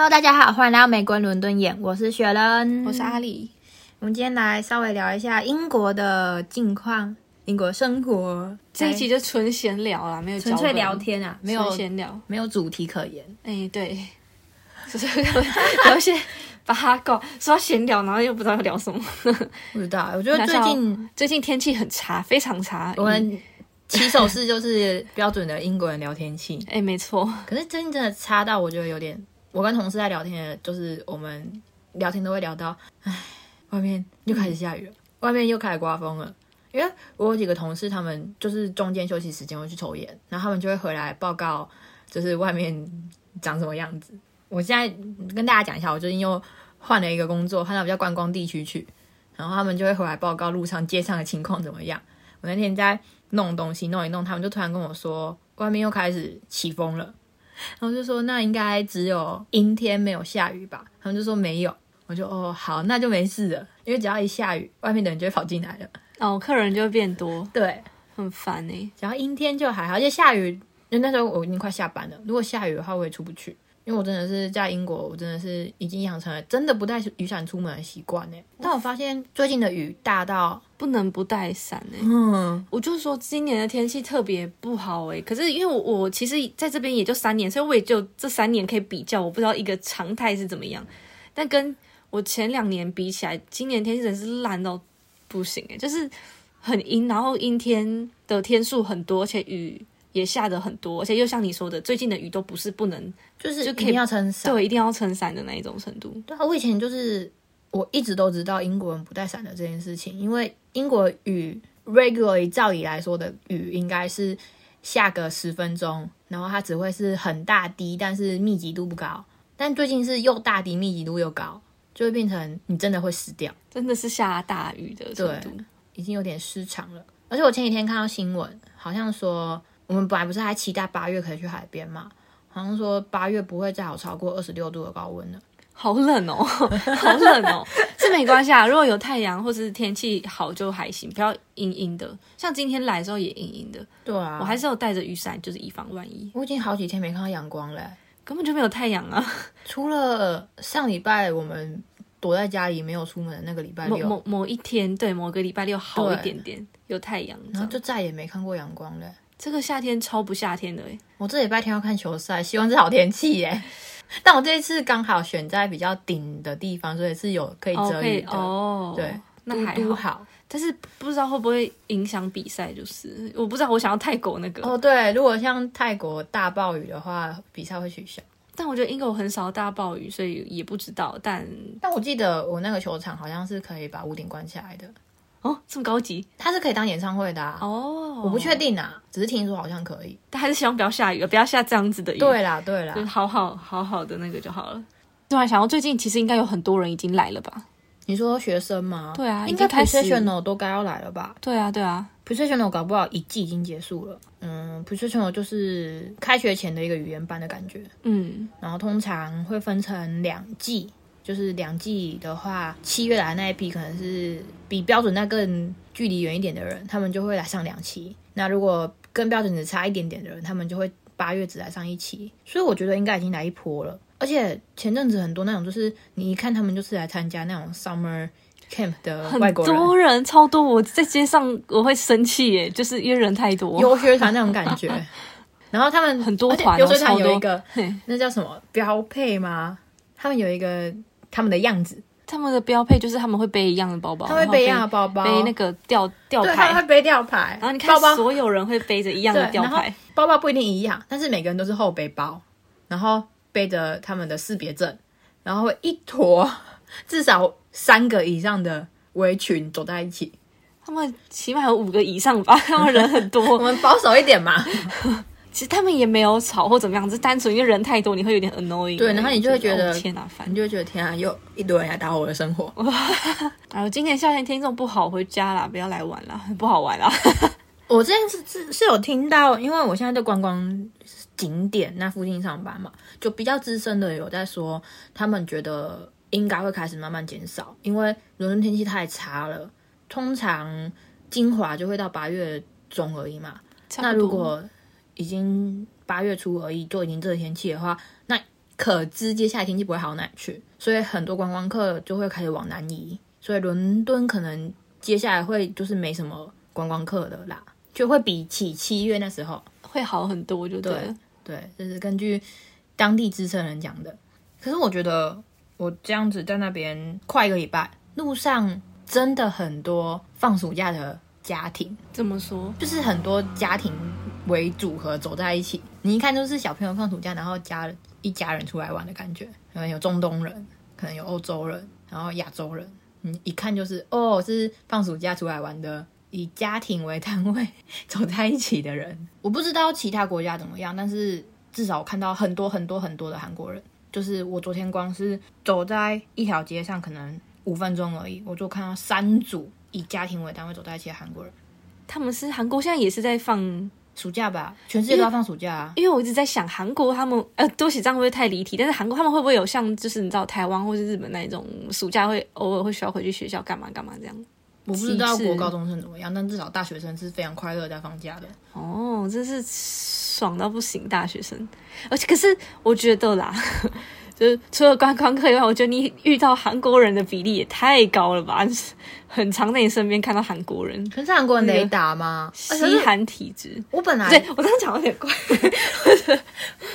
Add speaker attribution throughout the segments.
Speaker 1: Hello，大家好，欢迎来到美国伦敦眼，我是雪人，
Speaker 2: 我是阿里。
Speaker 1: 我们今天来稍微聊一下英国的近况，英国生活。
Speaker 2: 这一期就纯闲聊啦，没有
Speaker 1: 纯粹聊天啊，没有
Speaker 2: 闲聊，
Speaker 1: 没有主题可言。
Speaker 2: 哎，对，就是有一些八卦，说闲聊，然后又不知道要聊什么。
Speaker 1: 不知道，我觉得最近
Speaker 2: 最近天气很差，非常差。
Speaker 1: 我们起手式就是标准的英国人聊天气。
Speaker 2: 哎，没错。
Speaker 1: 可是最近真的差到我觉得有点。我跟同事在聊天，就是我们聊天都会聊到，唉，外面又开始下雨了，外面又开始刮风了。因为我有几个同事，他们就是中间休息时间会去抽烟，然后他们就会回来报告，就是外面长什么样子。我现在跟大家讲一下，我最近又换了一个工作，换到比较观光地区去，然后他们就会回来报告路上街上的情况怎么样。我那天在弄东西，弄一弄，他们就突然跟我说，外面又开始起风了。然后就说那应该只有阴天没有下雨吧？他们就说没有，我就哦好，那就没事了，因为只要一下雨，外面的人就会跑进来了，
Speaker 2: 哦，客人就会变多，
Speaker 1: 对，
Speaker 2: 很烦哎。
Speaker 1: 只要阴天就还好，而且下雨，因为那时候我已经快下班了，如果下雨的话我也出不去。因为我真的是在英国，我真的是已经养成了真的不带雨伞出门的习惯呢。但我发现最近的雨大到
Speaker 2: 不能不带伞呢。嗯，我就说今年的天气特别不好哎。可是因为我我其实在这边也就三年，所以我也就这三年可以比较，我不知道一个常态是怎么样。但跟我前两年比起来，今年天气真是烂到不行哎，就是很阴，然后阴天的天数很多，而且雨。也下的很多，而且又像你说的，最近的雨都不是不能，
Speaker 1: 就是就一定要撑伞，
Speaker 2: 对，一定要撑伞的那一种程度。
Speaker 1: 对啊，我以前就是我一直都知道英国人不带伞的这件事情，因为英国雨 regularly 照理来说的雨应该是下个十分钟，然后它只会是很大滴，但是密集度不高。但最近是又大滴，密集度又高，就会变成你真的会死掉，
Speaker 2: 真的是下大雨的程度，
Speaker 1: 已经有点失常了。而且我前几天看到新闻，好像说。我们本来不是还期待八月可以去海边嘛？好像说八月不会再有超过二十六度的高温了。
Speaker 2: 好冷哦，好冷哦。是没关系啊，如果有太阳或是天气好就还行，不要阴阴的。像今天来的时候也阴阴的。
Speaker 1: 对啊，
Speaker 2: 我还是有带着雨伞，就是以防万一。
Speaker 1: 我已经好几天没看到阳光了，
Speaker 2: 根本就没有太阳啊。
Speaker 1: 除了上礼拜我们躲在家里没有出门的那个礼拜六，
Speaker 2: 某某一天，对，某个礼拜六好一点点有太阳，
Speaker 1: 然后就再也没看过阳光了。
Speaker 2: 这个夏天超不夏天的哎！
Speaker 1: 我这礼拜天要看球赛，希望是好天气耶。但我这一次刚好选在比较顶的地方，所以是有可以遮雨的。哦，对，
Speaker 2: 那还好。但是不知道会不会影响比赛，就是我不知道。我想要泰国那个
Speaker 1: 哦，对，如果像泰国大暴雨的话，比赛会取消。
Speaker 2: 但我觉得英国很少大暴雨，所以也不知道。但
Speaker 1: 但我记得我那个球场好像是可以把屋顶关起来的。
Speaker 2: 哦，这么高级，
Speaker 1: 它是可以当演唱会的哦。我不确定啊，只是听说好像可以。
Speaker 2: 但还是希望不要下雨，不要下这样子的雨。
Speaker 1: 对啦，对啦，
Speaker 2: 就好好好好的那个就好了。突然想到，最近其实应该有很多人已经来了吧？
Speaker 1: 你说学生吗？
Speaker 2: 对啊，
Speaker 1: 应该 professional 都该要来了吧？
Speaker 2: 对啊，对啊
Speaker 1: ，professional 搞不好一季已经结束了。嗯，professional 就是开学前的一个语言班的感觉。嗯，然后通常会分成两季。就是两季的话，七月来那一批可能是比标准那更距离远一点的人，他们就会来上两期。那如果跟标准只差一点点的人，他们就会八月只来上一期。所以我觉得应该已经来一波了。而且前阵子很多那种，就是你一看他们就是来参加那种 summer camp 的外国
Speaker 2: 人，很多人超多。我在街上我会生气耶，就是因为人太多，
Speaker 1: 游学团那种感觉。然后他们
Speaker 2: 很多团，
Speaker 1: 游学团有一个那叫什么标配吗？他们有一个。他们的样子，
Speaker 2: 他们的标配就是他们会背一样的包包，
Speaker 1: 他会背一样的包包，
Speaker 2: 背那个吊吊牌，
Speaker 1: 他会背吊牌。
Speaker 2: 然后你看，所有人会背着一样的吊牌，
Speaker 1: 包包不一定一样，但是每个人都是后背包，然后背着他们的识别证，然后一坨至少三个以上的围裙走在一起。
Speaker 2: 他们起码有五个以上吧，他们人很多，
Speaker 1: 我们保守一点嘛。
Speaker 2: 其实他们也没有吵或怎么样，只是单纯因为人太多，你会有点 annoying。
Speaker 1: 对，然后你就会觉得
Speaker 2: 天哪，烦，
Speaker 1: 你就会觉得天啊，又一堆人来打扰我的生活。
Speaker 2: 然后今年夏天天这么不好，回家啦，不要来玩啦，不好玩啦。
Speaker 1: 我之前是是是有听到，因为我现在在观光景点那附近上班嘛，就比较资深的有在说，他们觉得应该会开始慢慢减少，因为伦敦天气太差了。通常金华就会到八月中而已嘛，那如果已经八月初而已，就已经这个天气的话，那可知接下来天气不会好哪去，所以很多观光客就会开始往南移，所以伦敦可能接下来会就是没什么观光客的啦，就会比起七月那时候。
Speaker 2: 会好很多，就对
Speaker 1: 对对，这是根据当地资深人讲的。可是我觉得我这样子在那边快一个礼拜，路上真的很多放暑假的家庭，
Speaker 2: 怎么说，
Speaker 1: 就是很多家庭为组合走在一起，你一看就是小朋友放暑假，然后家一家人出来玩的感觉。可能有中东人，可能有欧洲人，然后亚洲人，你一看就是哦，是放暑假出来玩的，以家庭为单位 走在一起的人。我不知道其他国家怎么样，但是至少我看到很多很多很多的韩国人。就是我昨天光是走在一条街上，可能五分钟而已，我就看到三组以家庭为单位走在一起的韩国人。
Speaker 2: 他们是韩国现在也是在放
Speaker 1: 暑假吧？全世界都要放暑假啊！
Speaker 2: 因为我一直在想韩国他们呃，多喜这样会不会太离题？但是韩国他们会不会有像就是你知道台湾或是日本那一种暑假会偶尔会需要回去学校干嘛干嘛这样？
Speaker 1: 我不知道国高中生怎么样，但至少大学生是非常快乐在放假的。
Speaker 2: 哦，真是爽到不行，大学生。而且可是我觉得啦，就是除了观光客以外，我觉得你遇到韩国人的比例也太高了吧？很常在你身边看到韩国人，
Speaker 1: 可是韩国人雷达吗？而且是
Speaker 2: 西韩体质。
Speaker 1: 我本来
Speaker 2: 对我刚刚讲有点怪，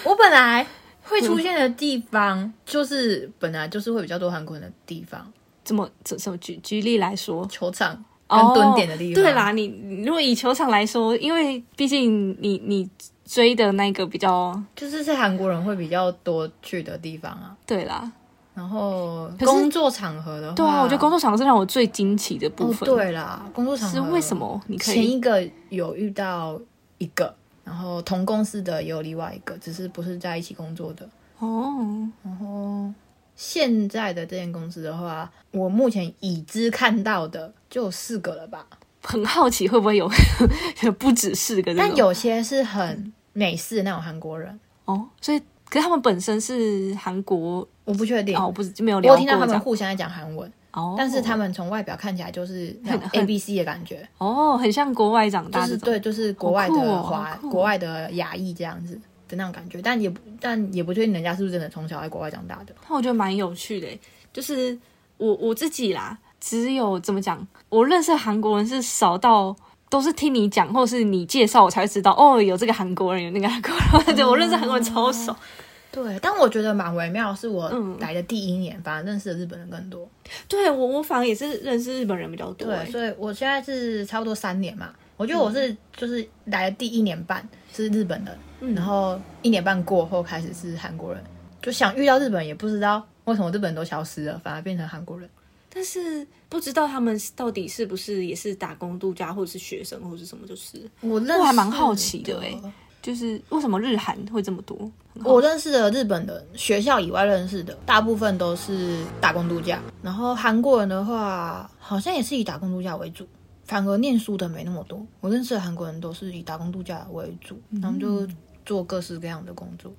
Speaker 1: 我本来会出现的地方，就是本来就是会比较多韩国人的地方，
Speaker 2: 怎么怎怎么举举例来说？
Speaker 1: 球场跟蹲点的地方。
Speaker 2: 哦对啦，你你如果以球场来说，因为毕竟你你追的那个比较
Speaker 1: 就是是韩国人会比较多去的地方啊。
Speaker 2: 对啦，
Speaker 1: 然后工作场合的话，
Speaker 2: 对啊，我觉得工作场合是让我最惊奇的部
Speaker 1: 哦
Speaker 2: 分。
Speaker 1: 对啦，工作场合
Speaker 2: 是为什么？你可以
Speaker 1: 前一个有遇到一个，然后同公司的也有另外一个，只是不是在一起工作的。
Speaker 2: 哦，
Speaker 1: 然后现在的这间公司的话，我目前已知看到的就有四个了吧，
Speaker 2: 很好奇会不会有 不止四个
Speaker 1: 但有些是很美式的那种韩国人，
Speaker 2: 哦，所以可是他们本身是韩国
Speaker 1: 我不确定。
Speaker 2: 哦，不是就没有
Speaker 1: 我
Speaker 2: 聊过
Speaker 1: 有听到他们互相在讲韩文，
Speaker 2: 哦，
Speaker 1: 但是他们从外表看起来就是
Speaker 2: 很
Speaker 1: A B C 的感觉，
Speaker 2: 哦很像国外长
Speaker 1: 就
Speaker 2: 大就，
Speaker 1: 是对，就是国外的华、国外的亚裔这样子的那种感觉，但也不但也不确定人家是不是真的从小在国外长大的。
Speaker 2: 那我觉得蛮有趣的，就是我我自己啦，只有怎么讲，我认识韩国人是少到都是听你讲，或是你介绍我才会知道，哦，有这个韩国人，有那个韩国人，对我认识韩国人超少。
Speaker 1: 对，但我觉得蛮微妙，是我
Speaker 2: 嗯
Speaker 1: 来的第一年，反而认识的日本人更多。
Speaker 2: 对我我反而也是认识日本人比较多，
Speaker 1: 对，
Speaker 2: 欸
Speaker 1: 所以我现在是差不多三年嘛。我觉得我是就是来的第一年半是日本人，
Speaker 2: 嗯
Speaker 1: 然后一年半过后开始是韩国人，就想遇到日本，也不知道为什么日本人都消失了，反而变成韩国人。
Speaker 2: 但是不知道他们到底是不是也是打工度假，或者是学生，或者是什么，就是
Speaker 1: 我认识
Speaker 2: 我还蛮好奇的就是为什么日韩会这么多？
Speaker 1: 我认识的日本人，学校以外认识的，大部分都是打工度假。然后韩国人的话，好像也是以打工度假为主，反而念书的没那么多。我认识的韩国人都是以打工度假为主，他们就做各式各样的工作。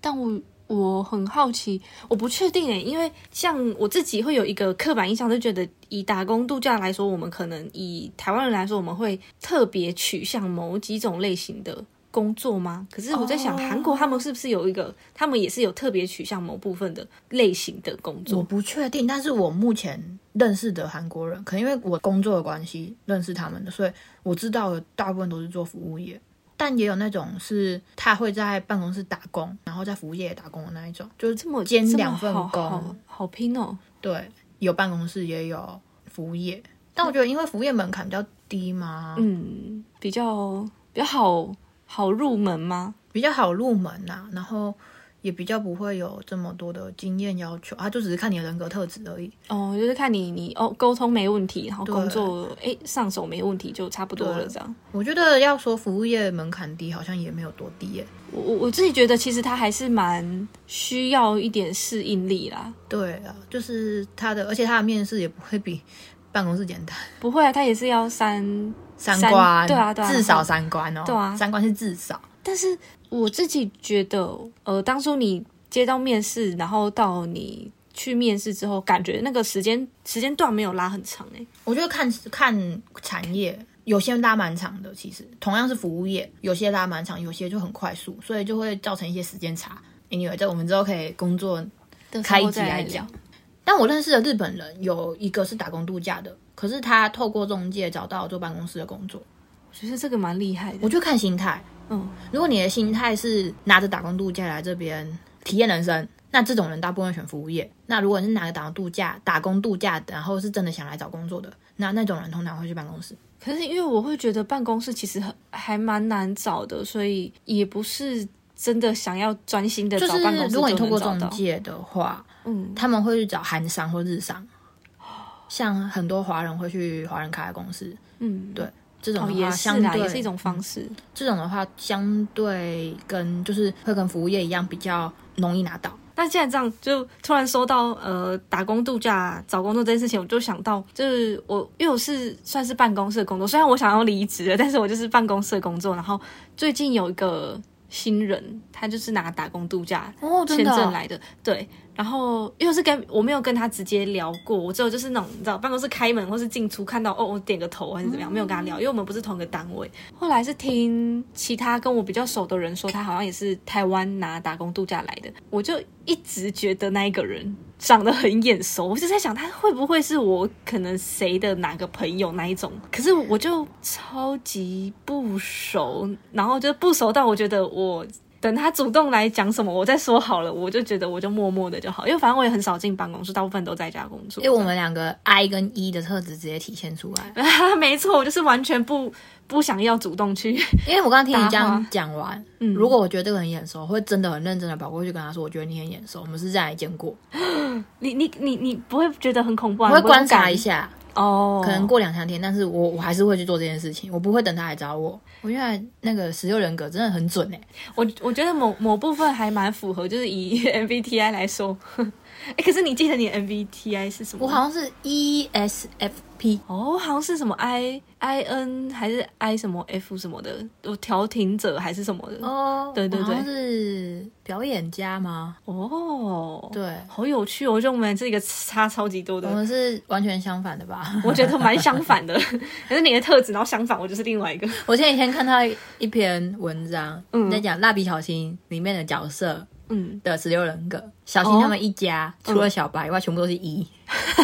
Speaker 2: 但我我很好奇，我不确定诶，因为像我自己会有一个刻板印象，就觉得以打工度假来说，我们可能以台湾人来说，我们会特别取向某几种类型的工作吗？可是我在想，韩国他们是不是有一个，他们也是有特别取向某部分的类型的工作我？
Speaker 1: 不确定，但是我目前认识的韩国人，可能因为我工作的关系认识他们的，所以我知道的大部分都是做服务业。但也有那种是他会在办公室打工，然后在服务业打工的那一种，就是
Speaker 2: 这么
Speaker 1: 兼两份工。
Speaker 2: 好好拼哦。
Speaker 1: 对，有办公室也有服务业，但我觉得因为服务业门槛比较低嘛，
Speaker 2: 嗯，比较比较好好入门吗？
Speaker 1: 比较好入门呐、然后也比较不会有这么多的经验要求，啊，就只是看你的人格特质而已。
Speaker 2: 哦，就是看你你哦沟通没问题，然后工作哎上手没问题就差不多了这样。
Speaker 1: 我觉得要说服务业门槛低，好像也没有多低耶。
Speaker 2: 我我我自己觉得其实它还是蛮需要一点适应力啦。
Speaker 1: 对啊，就是他的，而且他的面试也不会比办公室简单，
Speaker 2: 不会啊，它也是要三，三
Speaker 1: 三关，
Speaker 2: 对啊对啊
Speaker 1: 至少三关哦，
Speaker 2: 对啊
Speaker 1: 三关是至少。
Speaker 2: 但是我自己觉得，呃，当初你接到面试，然后到你去面试之后，感觉那个时间时间段没有拉很长哎、
Speaker 1: 我觉得看看产业，有些拉蛮长的，其实同样是服务业，有些拉蛮长，有些就很快速，所以就会造成一些时间差。anyway，这我们之后可以工作开一集
Speaker 2: 候再聊
Speaker 1: 来讲。但我认识的日本人有一个是打工度假的，可是他透过中介找到坐办公室的工作。
Speaker 2: 我觉得这个蛮厉害的。
Speaker 1: 我就看心态，
Speaker 2: 嗯，
Speaker 1: 如果你的心态是拿着打工度假来这边体验人生，那这种人大部分选服务业。那如果你是拿着打工度假、打工度假，然后是真的想来找工作的，那那种人通常会去办公室。
Speaker 2: 可是因为我会觉得办公室其实很还蛮难找的，所以也不是真的想要专心的
Speaker 1: 就是
Speaker 2: 找办公室
Speaker 1: 如果你透过。中介的话，
Speaker 2: 嗯，
Speaker 1: 他们会去找韩商或日商，像很多华人会去华人开的公司，
Speaker 2: 嗯，
Speaker 1: 对这种
Speaker 2: 哦，
Speaker 1: 的话，相对
Speaker 2: 也是一种方式。
Speaker 1: 这种的话，相对跟就是会跟服务业一样比较容易拿到。
Speaker 2: 那既然这样，就突然说到呃打工度假找工作这件事情，我就想到，就是我因为我是算是办公室的工作，虽然我想要离职了，但是我就是办公室的工作。然后最近有一个新人，他就是拿打工度假
Speaker 1: 哦，
Speaker 2: 签证来的，对。然后因为是跟我没有跟他直接聊过，我只有就是那种你知道办公室开门或是进出看到哦，我点个头还是怎么样，没有跟他聊，因为我们不是同一个单位。后来是听其他跟我比较熟的人说，他好像也是台湾拿打工度假来的，我就一直觉得那一个人长得很眼熟，我就在想他会不会是我可能谁的哪个朋友那一种，可是我就超级不熟，然后就不熟到我觉得我。等他主动来讲什么，我再说好了。我就觉得我就默默的就好，因为反正我也很少进办公室，大部分都在家工作。
Speaker 1: 因为我们两个 I 跟 E 的特质直接体现出来。
Speaker 2: 没错，我就是完全不不想要主动去。
Speaker 1: 因为我刚刚听你这样讲完，
Speaker 2: 嗯
Speaker 1: 如果我觉得这个很眼熟，会真的很认真的跑过去跟他说，我觉得你很眼熟，我们是在见过，
Speaker 2: 你你你你不会觉得很恐怖啊？
Speaker 1: 我会观察一
Speaker 2: 下
Speaker 1: 下，
Speaker 2: 哦，
Speaker 1: 可能过两三天，但是我我还是会去做这件事情，我不会等他来找我。我原来那个十六人格真的很准哎、
Speaker 2: 我我觉得某某部分还蛮符合，就是以 MBTI 来说。哎，可是你记得你 MBTI 是什么？
Speaker 1: 我好像是 E ESFP，
Speaker 2: 哦，好像是什么 I I N 还是 I 什么 F 什么的，有调停者还是什么的。
Speaker 1: 哦，
Speaker 2: 对对对
Speaker 1: 是表演家吗？
Speaker 2: 哦，
Speaker 1: 对，
Speaker 2: 好有趣哦！我觉得我们这个差超级多的
Speaker 1: 我，们是完全相反的吧？
Speaker 2: 我觉得蛮相反的。可是你的特质，然后相反，我就是另外一个。
Speaker 1: 我前几天看到一篇文章，
Speaker 2: 嗯
Speaker 1: 在讲《蜡笔小新》里面的角色
Speaker 2: 嗯，
Speaker 1: 的十六人格。小新
Speaker 2: 哦
Speaker 1: 他们一家、除了小白以外，全部都是 E，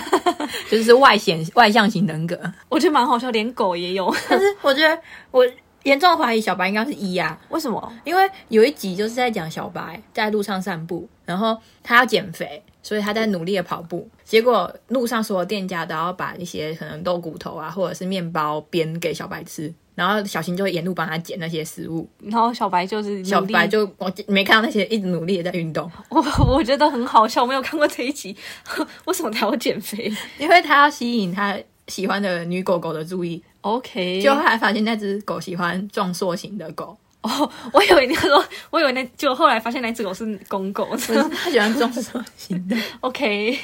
Speaker 1: 就是外显外向型人格。
Speaker 2: 我觉得蛮好笑，连狗也有。
Speaker 1: 但是我觉得我严重怀疑小白应该是一啊，
Speaker 2: 为什么？
Speaker 1: 因为有一集就是在讲小白在路上散步，然后他要减肥，所以他在努力的跑步。结果路上所有店家都要把一些可能豆骨头啊，或者是面包边给小白吃，然后小新就会沿路帮他捡那些食物。
Speaker 2: 然后小白就是
Speaker 1: 小白就我没看到那些一直努力的在运动，
Speaker 2: 我我觉得很好笑，我没有看过这一集，为什么他要减肥
Speaker 1: 因为他要吸引他喜欢的女狗狗的注意。
Speaker 2: ？OK，
Speaker 1: 就后来发现那只狗喜欢壮硕型的狗，
Speaker 2: 哦，我以为你说，我以为那就后来发现那只狗是公狗。
Speaker 1: 他喜欢壮硕型的，
Speaker 2: OK，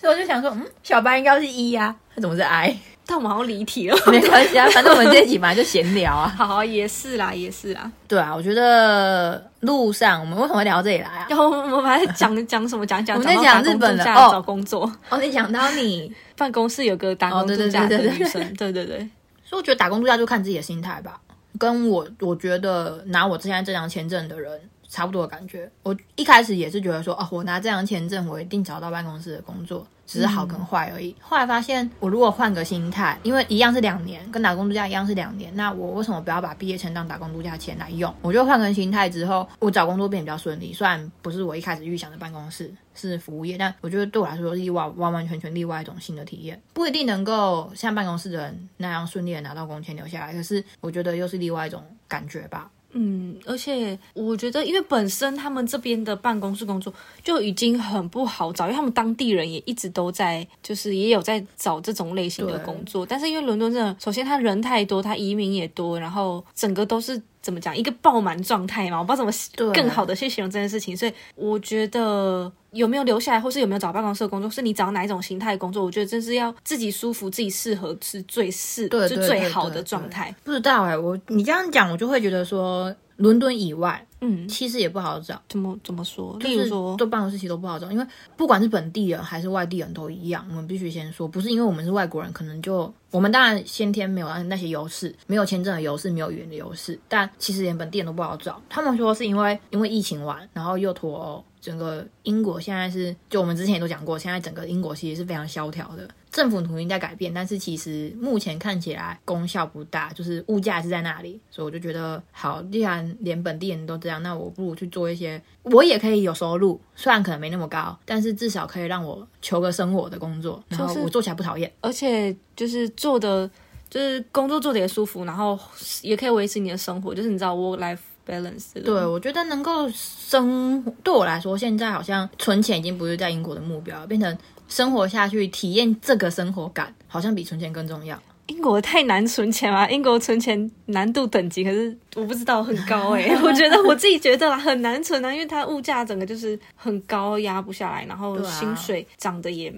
Speaker 1: 所以我就想说，嗯，小白应该是 E 呀、他怎么是 I？
Speaker 2: 但我们好像离题了。
Speaker 1: 没关系啊，反正我们这一集本来就闲聊啊。
Speaker 2: 好好，也是啦，也是啦。
Speaker 1: 对啊，我觉得路上我们为什么会聊到这里来啊？
Speaker 2: 然 后我们本来讲讲什么讲讲，
Speaker 1: 我们在讲日本的哦
Speaker 2: 找工作，
Speaker 1: 哦，你讲到你，
Speaker 2: 办公室有个打工
Speaker 1: 哦对对
Speaker 2: 度假的女生，对对对，
Speaker 1: 所以我觉得打工度假就看自己的心态吧。跟我我觉得拿我之前这张签证的人差不多的感觉。我一开始也是觉得说，哦，我拿这张签证，我一定找到办公室的工作，只是好跟坏而已。后来发现，我如果换个心态，因为一样是两年，跟打工度假一样是两年，那我为什么不要把毕业签当打工度假签来用？我就换个心态之后，我找工作变得比较顺利。虽然不是我一开始预想的办公室是服务业，但我觉得对我来说是另外完完全全另外一种新的体验，不一定能够像办公室的人那样顺利的拿到工钱留下来，可是我觉得又是另外一种感觉吧。
Speaker 2: 嗯，而且我觉得，因为本身他们这边的办公室工作就已经很不好找，因为他们当地人也一直都在，就是也有在找这种类型的工作。但是因为伦敦真的，首先他人太多，他移民也多，然后整个都是怎么讲一个爆满状态嘛，我不知道怎么更好的去形容这件事情。所以我觉得有没有留下来，或是有没有找办公室的工作，是你找哪一种形态的工作，我觉得真是要自己舒服、自己适合是最适，
Speaker 1: 对
Speaker 2: 就最好的
Speaker 1: 对
Speaker 2: 状态。
Speaker 1: 不知道哎、我你这样讲，我就会觉得说，伦敦以外，
Speaker 2: 嗯，
Speaker 1: 其实也不好找。
Speaker 2: 怎么怎么说？
Speaker 1: 就是
Speaker 2: 例如说，
Speaker 1: 做办公室其实都不好找，因为不管是本地人还是外地人都一样。我们必须先说，不是因为我们是外国人，可能就我们当然先天没有那些优势，没有签证的优势，没有语言的优势，但其实连本地人都不好找。他们说是因为因为疫情完，然后又脱欧，整个英国现在是，就我们之前也都讲过，现在整个英国其实是非常萧条的。政府努力在改变，但是其实目前看起来功效不大，就是物价是在那里，所以我就觉得好，既然连本地人都这样，那我不如去做一些我也可以有收入，虽然可能没那么高，但是至少可以让我求个生活的工作，然后我做起来不讨厌，
Speaker 2: 而且就是做的就是工作做的也舒服，然后也可以维持你的生活，就是你知道 work life balance。
Speaker 1: 对，我觉得能够生对我来说，现在好像存钱已经不是在英国的目标，变成。生活下去，体验这个生活感，好像比存钱更重要。
Speaker 2: 英国太难存钱了，英国存钱难度等级可是我不知道很高哎，我觉得我自己觉得很难存啊，因为它物价整个就是很高，压不下来，然后薪水涨得也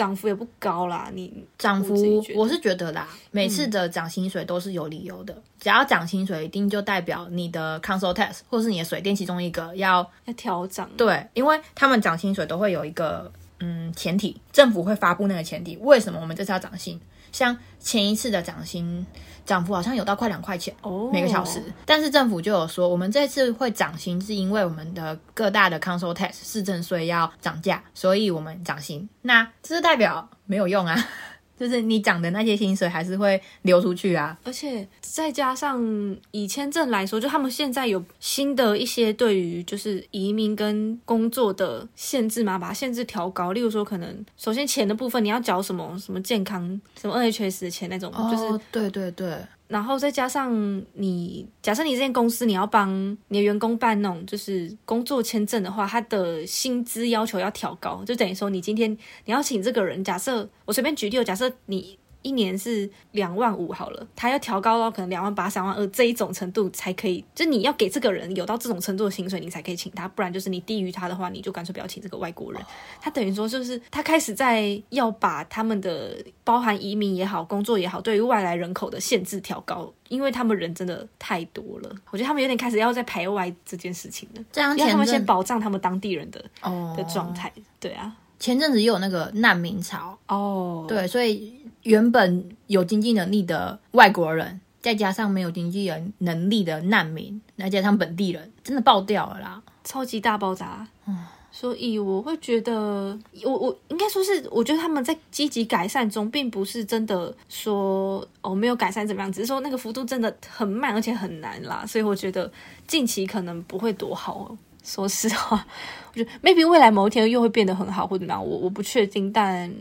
Speaker 2: 涨幅也不高啦。你
Speaker 1: 涨幅我是觉得啦，每次的涨薪水都是有理由的，只要涨薪水，一定就代表你的 council tax 或是你的水电其中一个要
Speaker 2: 要调涨。
Speaker 1: 对，因为他们涨薪水都会有一个。嗯，前提政府会发布那个前提，为什么我们这次要涨薪？像前一次的涨薪涨幅好像有到快两块钱哦每个小时，但是政府就有说，我们这次会涨薪是因为我们的各大的 council tax 市政税要涨价，所以我们涨薪。那这是代表没有用啊。就是你涨的那些薪水还是会流出去啊，
Speaker 2: 而且再加上以签证来说，就他们现在有新的一些对于就是移民跟工作的限制嘛，把它限制调高。例如说，可能首先钱的部分你要缴什么什么健康什么 NHS 的钱那种，就是
Speaker 1: 对对对。
Speaker 2: 然后再加上你，假设你这间公司你要帮你的员工办那种就是工作签证的话，他的薪资要求要调高，就等于说你今天你要请这个人，假设我随便举例，假设你。一年是两万五好了，他要调高到可能两万八、三万二这一种程度才可以，就你要给这个人有到这种程度的薪水，你才可以请他，不然就是你低于他的话，你就干脆不要请这个外国人。他等于说就是他开始在要把他们的包含移民也好、工作也好，对于外来人口的限制调高，因为他们人真的太多了。我觉得他们有点开始要在排外这件事情了，
Speaker 1: 这样
Speaker 2: 让他们先保障他们当地人的哦的状态。对啊，
Speaker 1: 前阵子也有那个难民潮
Speaker 2: 哦，
Speaker 1: 对，所以。原本有经济能力的外国人，再加上没有经济人能力的难民，再加上本地人，真的爆掉了啦，
Speaker 2: 超级大爆炸。嗯所以我会觉得，我我应该说是，我觉得他们在积极改善中，并不是真的说哦没有改善怎么样，只是说那个幅度真的很慢，而且很难啦。所以我觉得近期可能不会多好。说实话，我觉得 maybe 未来某一天又会变得很好，或者怎么样，我我不确定。但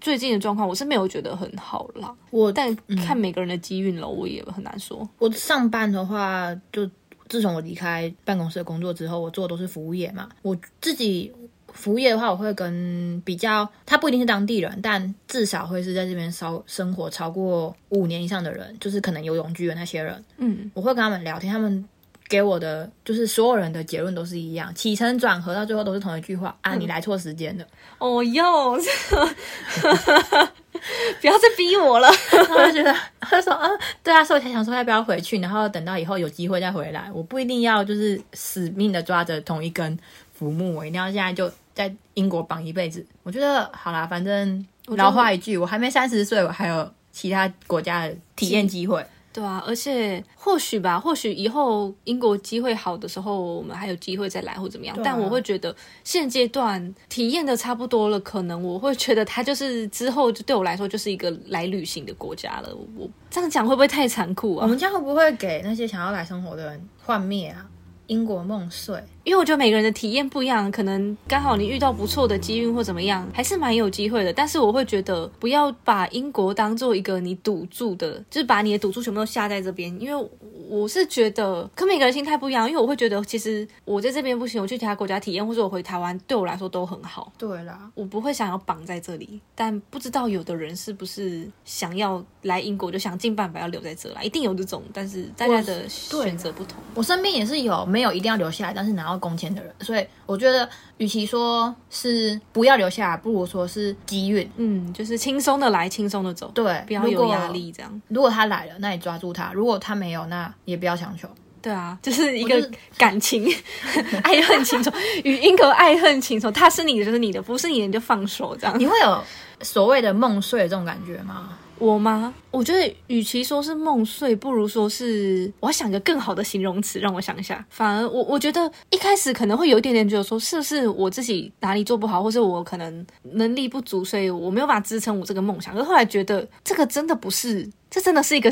Speaker 2: 最近的状况，我是没有觉得很好啦。我但看每个人的机运了，我也很难说。
Speaker 1: 我上班的话，就自从我离开办公室的工作之后，我做的都是服务业嘛。我自己服务业的话，我会跟比较，他不一定是当地人，但至少会是在这边稍生活超过五年以上的人，就是可能有永居的那些人。嗯，我会跟他们聊天，他们。给我的就是所有人的结论都是一样，起承转合到最后都是同一句话啊！你来错时间了。
Speaker 2: 哦哟，不要再逼我了。
Speaker 1: 我就觉得他说啊，对啊，所以才想说要不要回去，然后等到以后有机会再回来。我不一定要就是死命的抓着同一根浮木，我一定要现在就在英国绑一辈子。我觉得好啦，反正老话一句，我还没三十岁，我还有其他国家的体验机会。
Speaker 2: 对啊，而且或许吧，或许以后英国机会好的时候，我们还有机会再来或怎么样。但我会觉得现阶段体验的差不多了，可能我会觉得它就是之后就对我来说就是一个来旅行的国家了。我这样讲会不会太残酷啊？
Speaker 1: 我们家会不会给那些想要来生活的人幻灭啊？英国梦碎。
Speaker 2: 因为我觉得每个人的体验不一样，可能刚好你遇到不错的机遇或怎么样，还是蛮有机会的。但是我会觉得不要把英国当做一个你赌注的，就是把你的赌注全部都下在这边。因为我是觉得，可每个人心态不一样。因为我会觉得，其实我在这边不行，我去其他国家体验，或者我回台湾，对我来说都很好。
Speaker 1: 对啦，
Speaker 2: 我不会想要绑在这里。但不知道有的人是不是想要来英国，就想尽办法要留在这啦。一定有这种，但是大家的选择不同。
Speaker 1: 我身边也是有没有一定要留下来，但是拿到工签的人。所以我觉得，与其说是不要留下来，不如说是机运。
Speaker 2: 嗯，就是轻松的来，轻松的走。
Speaker 1: 对，
Speaker 2: 不要有压力。这样，
Speaker 1: 如果他来了，那你抓住他；如果他没有，那也不要强求。
Speaker 2: 对啊，就是一个感情 爱恨情仇，与英格爱恨情仇，他是你的就是你的，不是你的你就放手这样。
Speaker 1: 你会有所谓的梦碎这种感觉吗？
Speaker 2: 我吗？我觉得与其说是梦碎，不如说是我要想一个更好的形容词，让我想一下。反而我我觉得一开始可能会有一点点觉得说，是不是我自己哪里做不好，或是我可能能力不足，所以我没有办法支撑我这个梦想。可是后来觉得这个真的不是，这真的是一个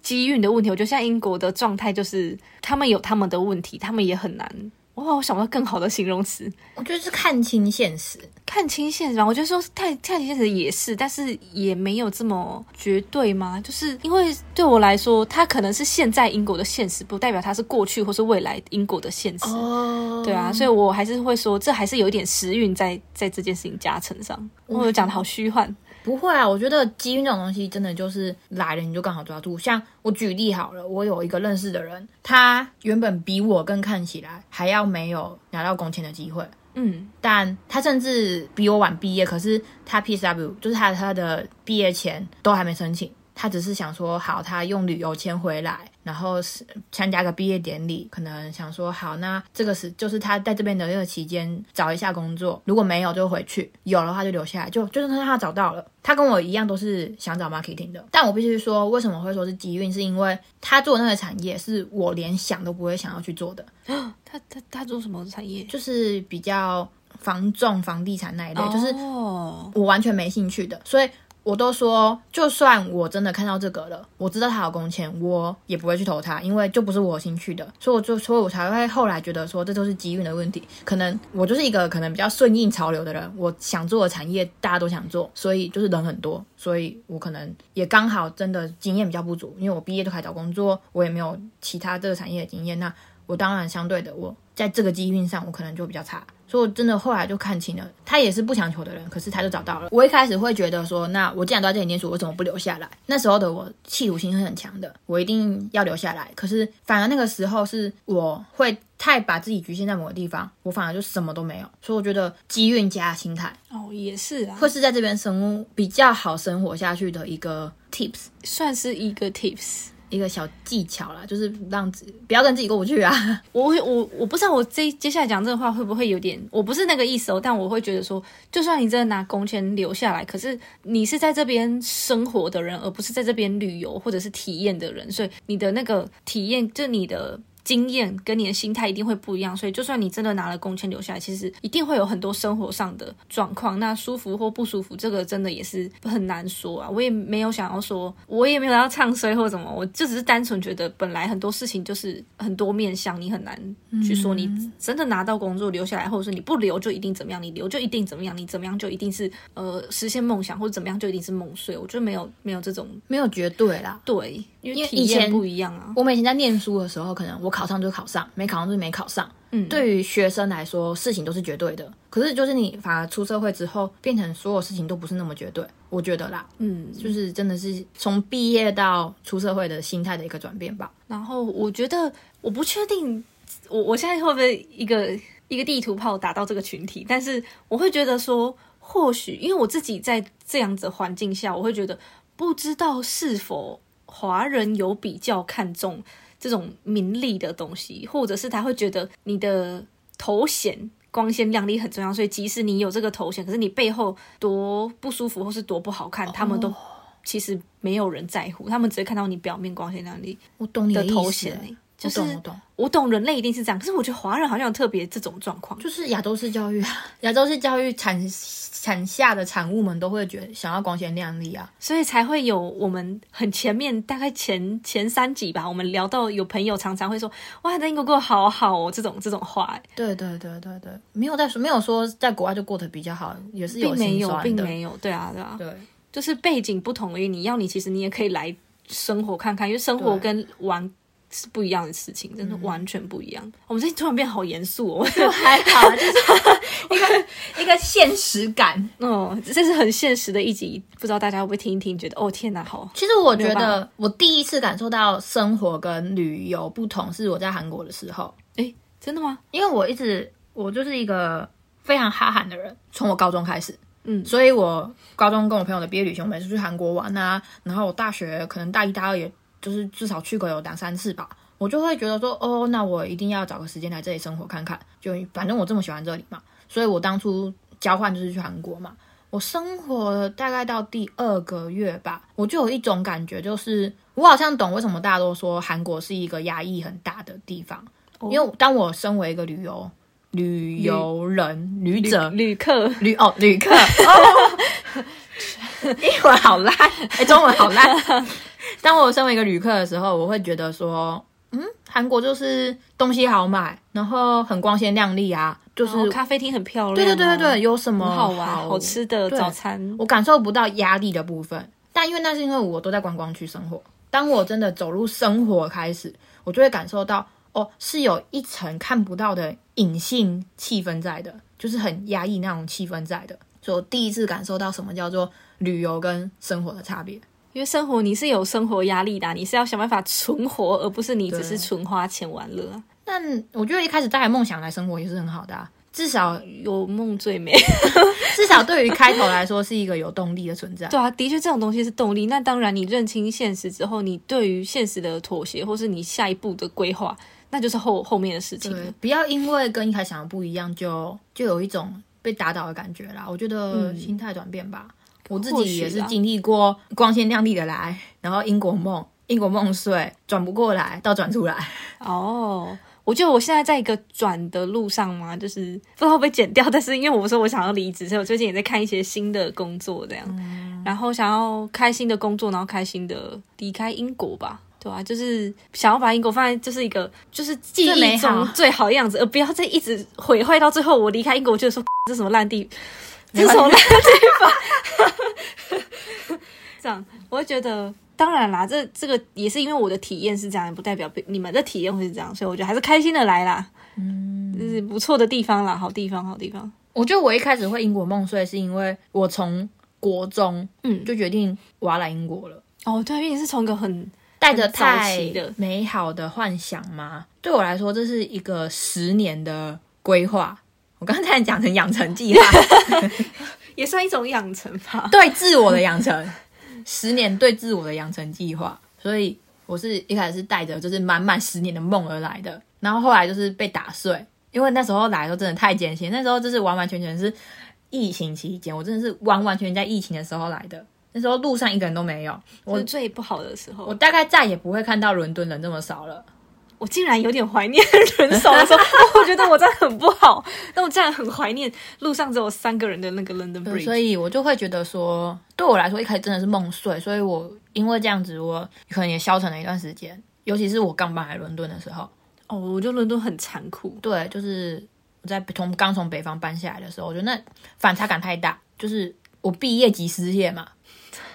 Speaker 2: 机运的问题。我觉得现在英国的状态就是他们有他们的问题，他们也很难。哇，我想不到更好的形容词。
Speaker 1: 我觉得是看清现实，
Speaker 2: 看清现实吧。我觉得说太看清现实也是，但是也没有这么绝对吗？就是因为对我来说，它可能是现在英国的现实，不代表它是过去或是未来英国的现实。哦，对啊，所以我还是会说，这还是有一点时运在在这件事情加成上。我讲的好虚幻。
Speaker 1: 不会啊，我觉得机运这种东西真的就是来了你就刚好抓住。像我举例好了，我有一个认识的人，他原本比我更看起来还要没有拿到工签的机会，嗯，但他甚至比我晚毕业，可是他 PSW 就是他他的毕业前都还没申请。他只是想说，好，他用旅游签回来，然后是参加个毕业典礼，可能想说，好，那这个是就是他在这边的这个期间找一下工作，如果没有就回去，有的话就留下来，就就是他找到了。他跟我一样都是想找 marketing 的，但我必须说，为什么会说是机运，是因为他做那个产业是我连想都不会想要去做的。
Speaker 2: 他他他做什么产业？
Speaker 1: 就是比较房仲、房地产那一类，就是我完全没兴趣的，所以。我都说，就算我真的看到这个了，我知道他有工钱，我也不会去投他，因为就不是我兴趣的，所以我就，所以我才会后来觉得说，这都是机运的问题。可能我就是一个可能比较顺应潮流的人，我想做的产业大家都想做，所以就是人很多，所以我可能也刚好真的经验比较不足，因为我毕业都开始找工作，我也没有其他这个产业的经验，那我当然相对的，我在这个机运上，我可能就比较差。所以我真的后来就看清了，他也是不强求的人，可是他就找到了。我一开始会觉得说，那我既然都在这里念书，我怎么不留下来？那时候的我企图心是很强的，我一定要留下来。可是反而那个时候是我会太把自己局限在某个地方，我反而就什么都没有。所以我觉得机运加心态
Speaker 2: 哦，也是啊，
Speaker 1: 会是在这边生比较好生活下去的一个 tips，
Speaker 2: 算是一个 tips。
Speaker 1: 一个小技巧啦，就是让自不要跟自己过不去啊。
Speaker 2: 我会我我不知道我这接下来讲这话会不会有点，我不是那个意思哦。但我会觉得说，就算你真的拿工钱留下来，可是你是在这边生活的人，而不是在这边旅游或者是体验的人，所以你的那个体验，就你的。经验跟你的心态一定会不一样，所以就算你真的拿了工签留下来，其实一定会有很多生活上的状况。那舒服或不舒服，这个真的也是很难说啊。我也没有想要说，我也没有要唱衰或什么，我就只是单纯觉得，本来很多事情就是很多面向，你很难去说你真的拿到工作留下来，或者是你不留就一定怎么样，你留就一定怎么样，你怎么样就一定是呃实现梦想，或者怎么样就一定是梦碎。我觉得没有没有这种
Speaker 1: 没有绝对啦，
Speaker 2: 对，因为体验不一样啊。
Speaker 1: 我以前在念书的时候，可能我考。考上就考上，没考上就是没考上。嗯，对于学生来说，事情都是绝对的。可是，就是你反而出社会之后，变成所有事情都不是那么绝对。我觉得啦，嗯，就是真的是从毕业到出社会的心态的一个转变吧。
Speaker 2: 然后，我觉得我不确定，我我现在会不会一个一个地图炮打到这个群体？但是，我会觉得说，或许因为我自己在这样子环境下，我会觉得不知道是否华人有比较看重。这种名利的东西，或者是他会觉得你的头衔光鲜亮丽很重要，所以即使你有这个头衔，可是你背后多不舒服或是多不好看，他们都其实没有人在乎，他们只会看到你表面光鲜亮丽。
Speaker 1: 我懂你
Speaker 2: 的头衔，就是我懂我懂人类一定是这样，可是我觉得华人好像有特别这种状况，
Speaker 1: 就是亚洲式教育，亚洲式教育产。产下的产物们都会觉得想要光鲜亮丽啊，
Speaker 2: 所以才会有我们很前面大概前前三集吧，我们聊到有朋友常常会说哇，在英国过得好好哦，这种这种话。
Speaker 1: 对对对对对，没有在说没有说在国外就过得比较好，也是有
Speaker 2: 没有，并没有，对啊对啊，
Speaker 1: 对，
Speaker 2: 就是背景不同而已。你要你其实你也可以来生活看看，因为生活跟玩。是不一样的事情，真的完全不一样。我们这突然变好严肃哦，
Speaker 1: 还好，就是 一个一个现实感。
Speaker 2: 哦，这是很现实的一集，不知道大家会不会听一听，觉得哦天哪，好。
Speaker 1: 其实我觉得我第一次感受到生活跟旅游不同，是我在韩国的时候。
Speaker 2: 哎，真的吗？
Speaker 1: 因为我一直我就是一个非常哈韩的人，从我高中开始，嗯，所以我高中跟我朋友的毕业旅行，每次去韩国玩啊，然后我大学可能大一大二也。就是至少去过有两三次吧，我就会觉得说，哦，那我一定要找个时间来这里生活看看。就反正我这么喜欢这里嘛，所以我当初交换就是去韩国嘛。我生活大概到第二个月吧，我就有一种感觉，就是我好像懂为什么大家都说韩国是一个压抑很大的地方。因为当我身为一个旅游旅游人、旅者、
Speaker 2: 旅客、
Speaker 1: 旅哦旅客，英文好烂，哎，中文好烂。当我身为一个旅客的时候，我会觉得说，嗯，韩国就是东西好买，然后很光鲜亮丽啊，就是
Speaker 2: 咖啡厅很漂亮，
Speaker 1: 对对对对对，有什么
Speaker 2: 好玩好吃的早餐，
Speaker 1: 我感受不到压力的部分。但因为那是因为我都在观光区生活，当我真的走入生活开始，我就会感受到，哦，是有一层看不到的隐性气氛在的，就是很压抑那种气氛在的。所以我第一次感受到什么叫做旅游跟生活的差别。
Speaker 2: 因为生活你是有生活压力的，你是要想办法存活，而不是你只是纯花钱玩乐。
Speaker 1: 但我觉得一开始带梦想来生活也是很好的，啊 至少
Speaker 2: 有梦最美。
Speaker 1: 至少对于开头来说是一个有动力的存在。
Speaker 2: 对啊，的确这种东西是动力。那当然，你认清现实之后，你对于现实的妥协，或是你下一步的规划，那就是后后面的事情。
Speaker 1: 不要因为跟一开始想的不一样，就就有一种被打倒的感觉啦。我觉得心态转变吧。我自己也是经历过光鲜亮丽的来，然后英国梦，英国梦碎转不过来，到转出来。
Speaker 2: 哦，我觉得我现在在一个转的路上嘛，就是不知道会不会剪掉，但是因为我说我想要离职，所以我最近也在看一些新的工作，这样，然后想要开心的工作，然后开心的离开英国吧，对啊？就是想要把英国放在就是一个就是记忆中最好的样子，而不要再一直毁坏到最后，我离开英国我就说 这什么烂地。这种烂地方，这样我会觉得，当然啦，这这个也是因为我的体验是这样，不代表你们的体验会是这样，所以我觉得还是开心的来啦，嗯，这是不错的地方啦，好地方，好地方。
Speaker 1: 我觉得我一开始会英国梦碎，是因为我从国中嗯就决定我要来英国了。
Speaker 2: 哦，对，因为你是从一个很
Speaker 1: 带着太美好的幻想吗？对我来说，这是一个十年的规划。我刚才讲成养成计划，
Speaker 2: 也算一种养成吧。
Speaker 1: 对自我的养成，十年对自我的养成计划。所以我是一开始是带着就是满满十年的梦而来的，然后后来就是被打碎，因为那时候来的时候真的太艰辛。那时候就是完完全全是疫情期间，我真的是完完全全在疫情的时候来的。那时候路上一个人都没有，
Speaker 2: 我最不好的时候，
Speaker 1: 我大概再也不会看到伦敦人这么少了。
Speaker 2: 我竟然有点怀念人少的时候，我觉得我真的很不好。但我竟然很怀念路上只有三个人的那个 London Bridge，
Speaker 1: 所以我就会觉得说，对我来说一开始真的是梦碎。所以我因为这样子，我可能也消沉了一段时间。尤其是我刚搬来伦敦的时候，
Speaker 2: 哦，我觉得伦敦很残酷。
Speaker 1: 对，就是我在从刚从北方搬下来的时候，我觉得那反差感太大。就是我毕业即失业嘛。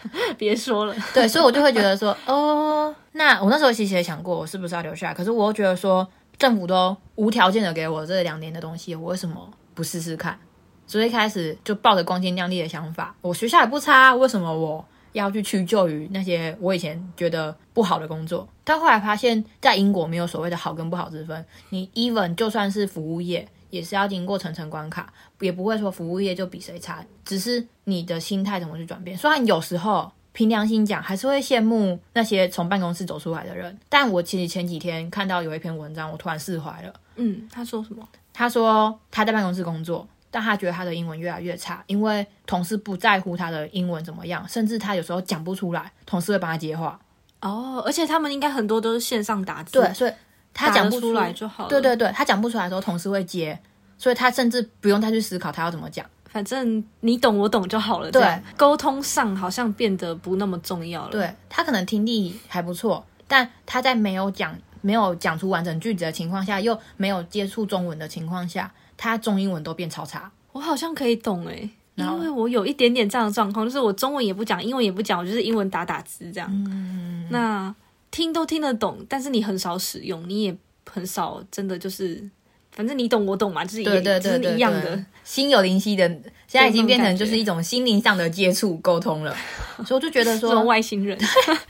Speaker 2: 别说了，
Speaker 1: 对，所以我就会觉得说，哦，那我那时候其实也想过，我是不是要留下来？可是我又觉得说，政府都无条件的给我这两年的东西，我为什么不试试看？所以一开始就抱着光鲜亮丽的想法，我学校也不差，为什么我要去屈就于那些我以前觉得不好的工作？但后来发现，在英国没有所谓的好跟不好之分，你 even 就算是服务业。也是要经过层层关卡，也不会说服务业就比谁差，只是你的心态怎么去转变。虽然有时候凭良心讲，还是会羡慕那些从办公室走出来的人。但我其实前几天看到有一篇文章，我突然释怀了。
Speaker 2: 嗯，他说什么？
Speaker 1: 他说他在办公室工作，但他觉得他的英文越来越差，因为同事不在乎他的英文怎么样，甚至他有时候讲不出来，同事会帮他接话。
Speaker 2: 哦，而且他们应该很多都是线上打字，
Speaker 1: 对，所以。他讲不
Speaker 2: 出来就好了。
Speaker 1: 对对对，他讲不出来的时候，同事会接，所以他甚至不用再去思考他要怎么讲，
Speaker 2: 反正你懂我懂就好了。对，沟通上好像变得不那么重要了。
Speaker 1: 对他可能听力还不错，但他在没有讲、没有讲出完整句子的情况下，又没有接触中文的情况下，他中英文都变超差。
Speaker 2: 我好像可以懂诶，因为我有一点点这样的状况，就是我中文也不讲，英文也不讲，我就是英文打打字这样。嗯，那。听都听得懂，但是你很少使用，你也很少真的就是，反正你懂我懂嘛，就是也就是一样的，
Speaker 1: 心有灵犀的，现在已经变成就是一种心灵上的接触沟通了，所以我就觉得说
Speaker 2: 外星人，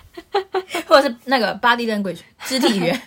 Speaker 1: 或者是那个 body language 肢体语言，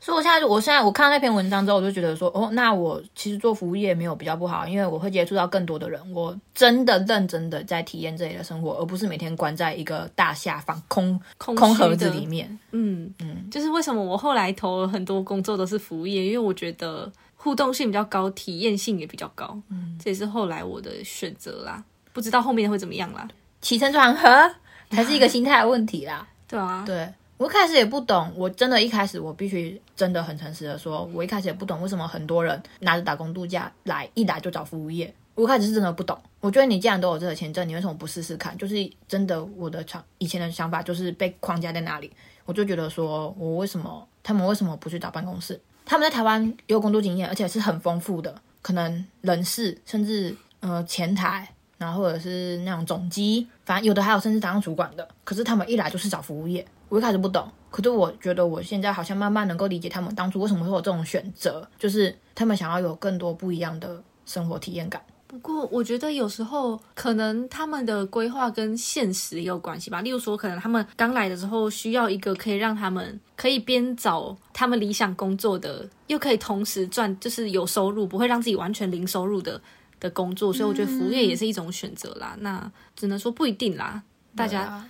Speaker 1: 所以我现在，我现在我看到那篇文章之后，我就觉得说，哦，那我其实做服务业没有比较不好，因为我会接触到更多的人，我真的认真的在体验这里的生活，而不是每天关在一个大下方空
Speaker 2: 空
Speaker 1: 空盒子里面。
Speaker 2: 嗯嗯，就是为什么我后来投了很多工作都是服务业，因为我觉得互动性比较高，体验性也比较高。嗯，这也是后来我的选择啦。不知道后面会怎么样啦。
Speaker 1: 起承转合才是一个心态的问题啦。
Speaker 2: 对啊，
Speaker 1: 对我一开始也不懂，我真的一开始我必须真的很诚实的说，我一开始也不懂为什么很多人拿着打工度假来一来就找服务业。我一开始是真的不懂，我觉得你既然都有这个签证，你为什么不试试看？就是真的，我的想以前的想法就是被框架在那里，我就觉得说我为什么他们为什么不去找办公室？他们在台湾有工作经验，而且是很丰富的，可能人事甚至呃前台，然后或者是那种总机，反正有的还有甚至当主管的。可是他们一来就是找服务业，我一开始不懂，可是我觉得我现在好像慢慢能够理解他们当初为什么会有这种选择，就是他们想要有更多不一样的生活体验感。
Speaker 2: 不过我觉得有时候可能他们的规划跟现实也有关系吧。例如说，可能他们刚来的时候需要一个可以让他们可以边找他们理想工作的，又可以同时赚，就是有收入，不会让自己完全零收入的的工作。所以我觉得服务业也是一种选择啦。那只能说不一定啦，大家。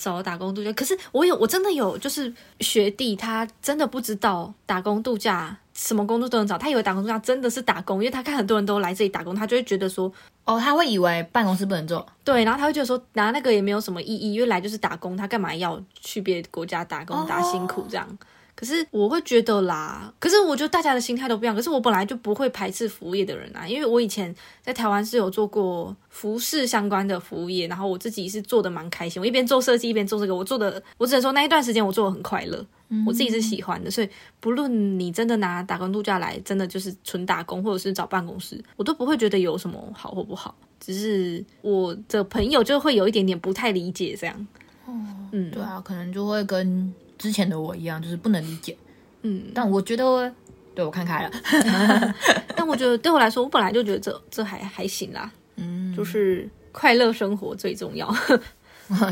Speaker 2: 找打工度假，可是我有，我真的有，就是学弟他真的不知道打工度假什么工作都能找，他以为打工度假真的是打工，因为他看很多人都来这里打工，他就会觉得说，
Speaker 1: 哦，他会以为办公室不能做，
Speaker 2: 对，然后他会觉得说拿那个也没有什么意义，因为来就是打工，他干嘛要去别的国家打工打辛苦这样？可是我会觉得啦，可是我觉得大家的心态都不一样。可是我本来就不会排斥服务业的人啊，因为我以前在台湾是有做过服饰相关的服务业，然后我自己是做的蛮开心。我一边做设计一边做这个，我做的我只能说那一段时间我做的很快乐，我自己是喜欢的。所以不论你真的拿打工度假来，真的就是纯打工，或者是找办公室，我都不会觉得有什么好或不好。只是我的朋友就会有一点点不太理解这样。
Speaker 1: 哦，嗯，对啊，可能就会跟。之前的我一样，就是不能理解，嗯，但我觉得，对我看开了
Speaker 2: 但我觉得对我来说，我本来就觉得这这还还行啦，嗯，就是快乐生活最重要，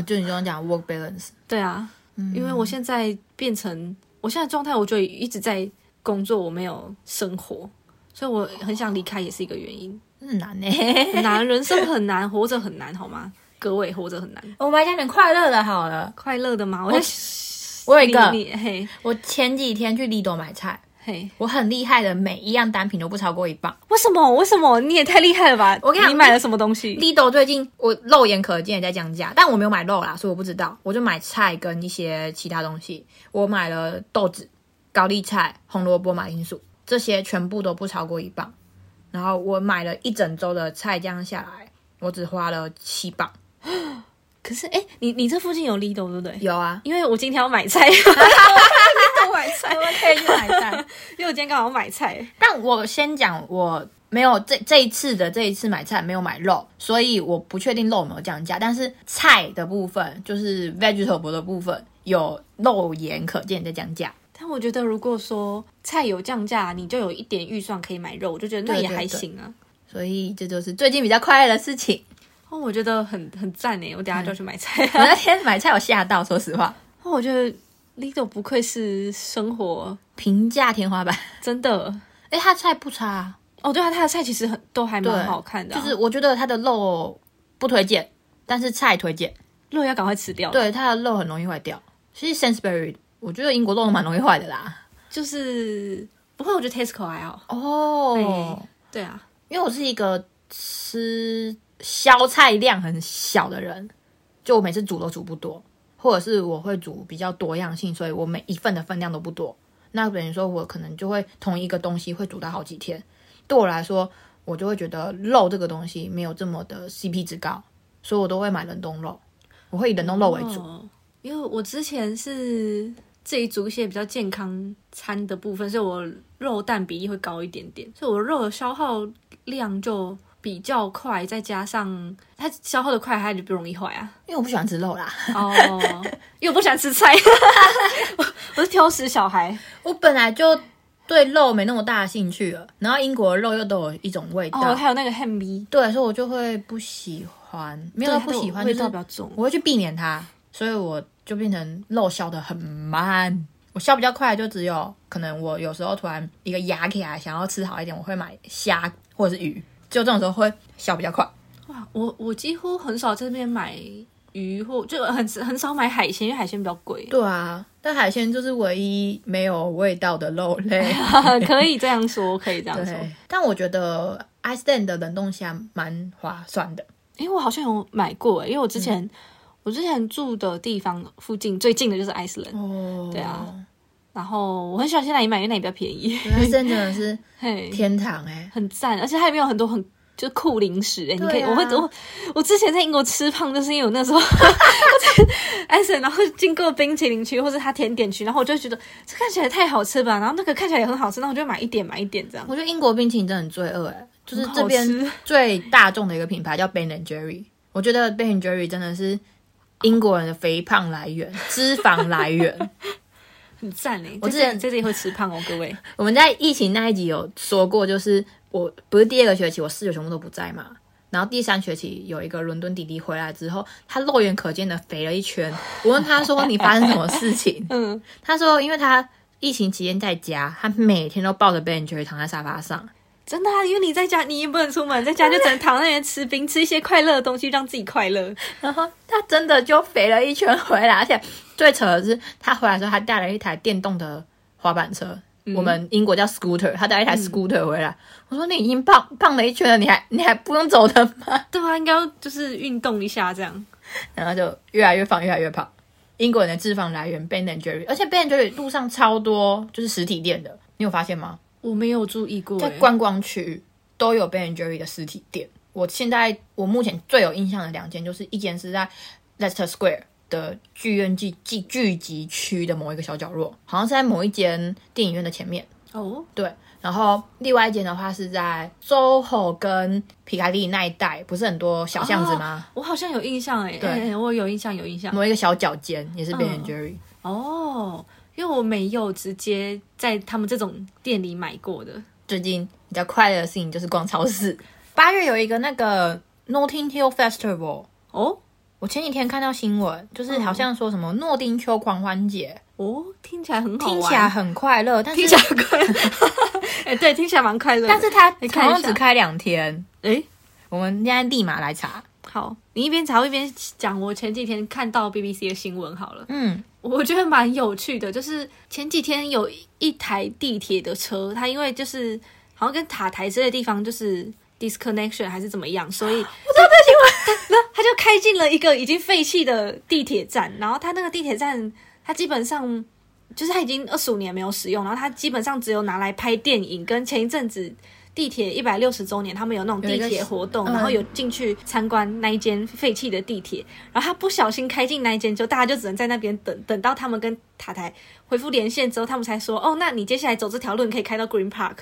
Speaker 1: 就你刚刚讲 work balance，
Speaker 2: 对啊，因为我现在变成我现在状态，我就一直在工作，我没有生活，所以我很想离开，也是一个原因，
Speaker 1: 很难呢，
Speaker 2: 难，人生很难，活着很难，好吗？各位活着很难，
Speaker 1: 我们来讲点快乐的，好了，
Speaker 2: 快乐的吗？我。
Speaker 1: 我有一个，
Speaker 2: 嘿，
Speaker 1: 我前几天去 Lido 买菜，嘿，我很厉害的，每一样单品都不超过一磅。
Speaker 2: 为什么？为什么？你也太厉害了吧！
Speaker 1: 我跟你讲，
Speaker 2: 你买了什么东西
Speaker 1: ？Lido 最近我肉眼可见也在降价，但我没有买肉啦，所以我不知道。我就买菜跟一些其他东西，我买了豆子、高丽菜、红萝卜、马铃薯，这些全部都不超过一磅。然后我买了一整周的菜，这样下来，我只花了七磅。
Speaker 2: 可是，哎，你你这附近有 Lido 对不对？
Speaker 1: 有啊，
Speaker 2: 因为我今天要买菜，我买菜，
Speaker 1: 我可以去买菜，
Speaker 2: 因为我今天刚好买菜。
Speaker 1: 但我先讲，我没有这这一次的这一次买菜没有买肉，所以我不确定肉有没有降价。但是菜的部分，就是 vegetable 的部分，有肉眼可见在降价。
Speaker 2: 但我觉得，如果说菜有降价，你就有一点预算可以买肉，我就觉得那也还行啊。
Speaker 1: 所以这就是最近比较快乐的事情。
Speaker 2: 哦，我觉得很很赞呢，我等下就去买菜。
Speaker 1: 我那天买菜，我吓到，说实话。
Speaker 2: 哦，我觉得 Lido 不愧是生活
Speaker 1: 平价天花板，
Speaker 2: 真的。
Speaker 1: 哎，他菜不差。
Speaker 2: 哦，对啊，他的菜其实很都还蛮好看的。
Speaker 1: 就是我觉得他的肉不推荐，但是菜推荐。
Speaker 2: 肉要赶快吃掉。
Speaker 1: 对，他的肉很容易坏掉。其实 Sainsbury，我觉得英国肉都蛮容易坏的啦。
Speaker 2: 就是不会，我觉得 Tesco 还好。
Speaker 1: 哦，
Speaker 2: 对啊，
Speaker 1: 因为我是一个吃。消菜量很小的人，就我每次煮都煮不多，或者是我会煮比较多样性，所以我每一份的分量都不多。那等于说我可能就会同一个东西会煮到好几天。对我来说，我就会觉得肉这个东西没有这么的 CP 值高，所以我都会买冷冻肉，我会以冷冻肉为主。
Speaker 2: 因为我之前是自己煮一些比较健康餐的部分，所以我肉蛋比例会高一点点，所以我肉的消耗量就。比较快，再加上它消耗的快，它就不容易坏啊。
Speaker 1: 因为我不喜欢吃肉啦。
Speaker 2: 哦，因为我不喜欢吃菜，我 我是挑食小孩。
Speaker 1: 我本来就对肉没那么大的兴趣了，然后英国的肉又都有一种味道，
Speaker 2: 还有那个 ham
Speaker 1: 对，所以我就会不喜欢，没有不喜欢，
Speaker 2: 味道比较重，
Speaker 1: 我会去避免它，所以我就变成肉消的很慢。我我消比较快，就只有可能我有时候突然一个牙起来，想要吃好一点，我会买虾或者是鱼，就这种时候会消比较快。
Speaker 2: 哇，我我几乎很少在这边买鱼或就很很少买海鲜，因为海鲜比较贵。
Speaker 1: 对啊，但海鲜就是唯一没有味道的肉类。
Speaker 2: 可以这样说，可以这样说。
Speaker 1: 但我觉得 Iceland 的冷冻虾蛮划算的。
Speaker 2: 因为我好像有买过，因为我之前、我之前住的地方附近最近的就是 Iceland，、
Speaker 1: 哦
Speaker 2: 对啊，然后我很喜欢去那里买，因为那里比较便宜
Speaker 1: 真的是
Speaker 2: 嘿，
Speaker 1: 天堂哎、
Speaker 2: 很赞，而且它里面有很多很。就是酷零食哎、你可以，我会我我之前在英国吃胖，就是因为我那时候 我在 Iceland，然后经过冰淇淋区或者它甜点区，然后我就会觉得这看起来太好吃吧，然后那个看起来也很好吃，那我就买一点买一点这样。
Speaker 1: 我觉得英国冰淇淋真的很罪恶哎、就是这边最大众的一个品牌叫 Ben and Jerry，我觉得 Ben and Jerry 真的是英国人的肥胖来源、脂肪来源。
Speaker 2: 很赞嘞！
Speaker 1: 我之前
Speaker 2: 在这里会吃胖哦，各位。
Speaker 1: 我们在疫情那一集有说过，就是我不是第二个学期，我室友全部都不在嘛。然后第三学期有一个伦敦弟弟回来之后，他肉眼可见的肥了一圈。我问他说：“你发生什么事情？”
Speaker 2: 嗯，
Speaker 1: 他说：“因为他疫情期间在家，他每天都抱着 Ben Jerry 躺在沙发上。
Speaker 2: 真的、啊，因为你在家，你也不能出门，在家就只能躺在那边吃冰，吃一些快乐的东西，让自己快乐。
Speaker 1: 然后他真的就肥了一圈回来，而且最扯的是，他回来的时候他带了一台电动的滑板车，我们英国叫 scooter，他带了一台 scooter 回来。我说：“你已经胖胖了一圈了，你还你还不用走的吗？”
Speaker 2: 对啊，应该要就是运动一下这样。
Speaker 1: 然后就越来越胖，越来越胖。英国人的脂肪来源 Ben and Jerry，而且 Ben and Jerry 路上超多就是实体店的，你有发现吗？
Speaker 2: 我没有注意过、欸，
Speaker 1: 在观光区都有 Ben Jerry 的实体店。我现在我目前最有印象的两间，就是一间是在 Leicester Square 的剧院聚聚聚集区的某一个小角落，好像是在某一间电影院的前面。
Speaker 2: 哦，
Speaker 1: 对，然后另外一间的话是在 SOHO 跟皮卡利那一带，不是很多小巷子吗？
Speaker 2: 我好像有印象哎、
Speaker 1: 对
Speaker 2: 欸 我有印象，有印象。
Speaker 1: 某一个小角间也是 Ben and Jerry。
Speaker 2: 哦，因为我没有直接在他们这种店里买过的。
Speaker 1: 最近比较快乐的事情就是逛超市。八月有一个那个 Notting Hill Festival，
Speaker 2: 哦
Speaker 1: 我前几天看到新闻，就是好像说什么诺丁丘狂欢节，
Speaker 2: 哦，听起来很好玩，
Speaker 1: 听起来很快乐，但是
Speaker 2: 听起来很快乐。哎、对，听起来蛮快乐。
Speaker 1: 但是它好像只开两天。
Speaker 2: 哎、
Speaker 1: 我们现在立马来查。
Speaker 2: 好，你一边查一边讲我前几天看到 BBC 的新闻好了。
Speaker 1: 嗯，
Speaker 2: 我觉得蛮有趣的，就是前几天有一台地铁的车，它因为就是好像跟塔台之类的地方就是 disconnection 还是怎么样，所以 我知道这新闻，然后 它就开进了一个已经废弃的地铁站，然后它那个地铁站它基本上就是它已经二十五年没有使用，然后它基本上只有拿来拍电影，跟前一阵子。地铁一百六十周年，他们有那种地铁活动，
Speaker 1: 嗯
Speaker 2: 然后有进去参观那一间废弃的地铁，然后他不小心开进那一间，就大家就只能在那边等，等到他们跟塔台恢复连线之后，他们才说，哦，那你接下来走这条路，你可以开到 Green Park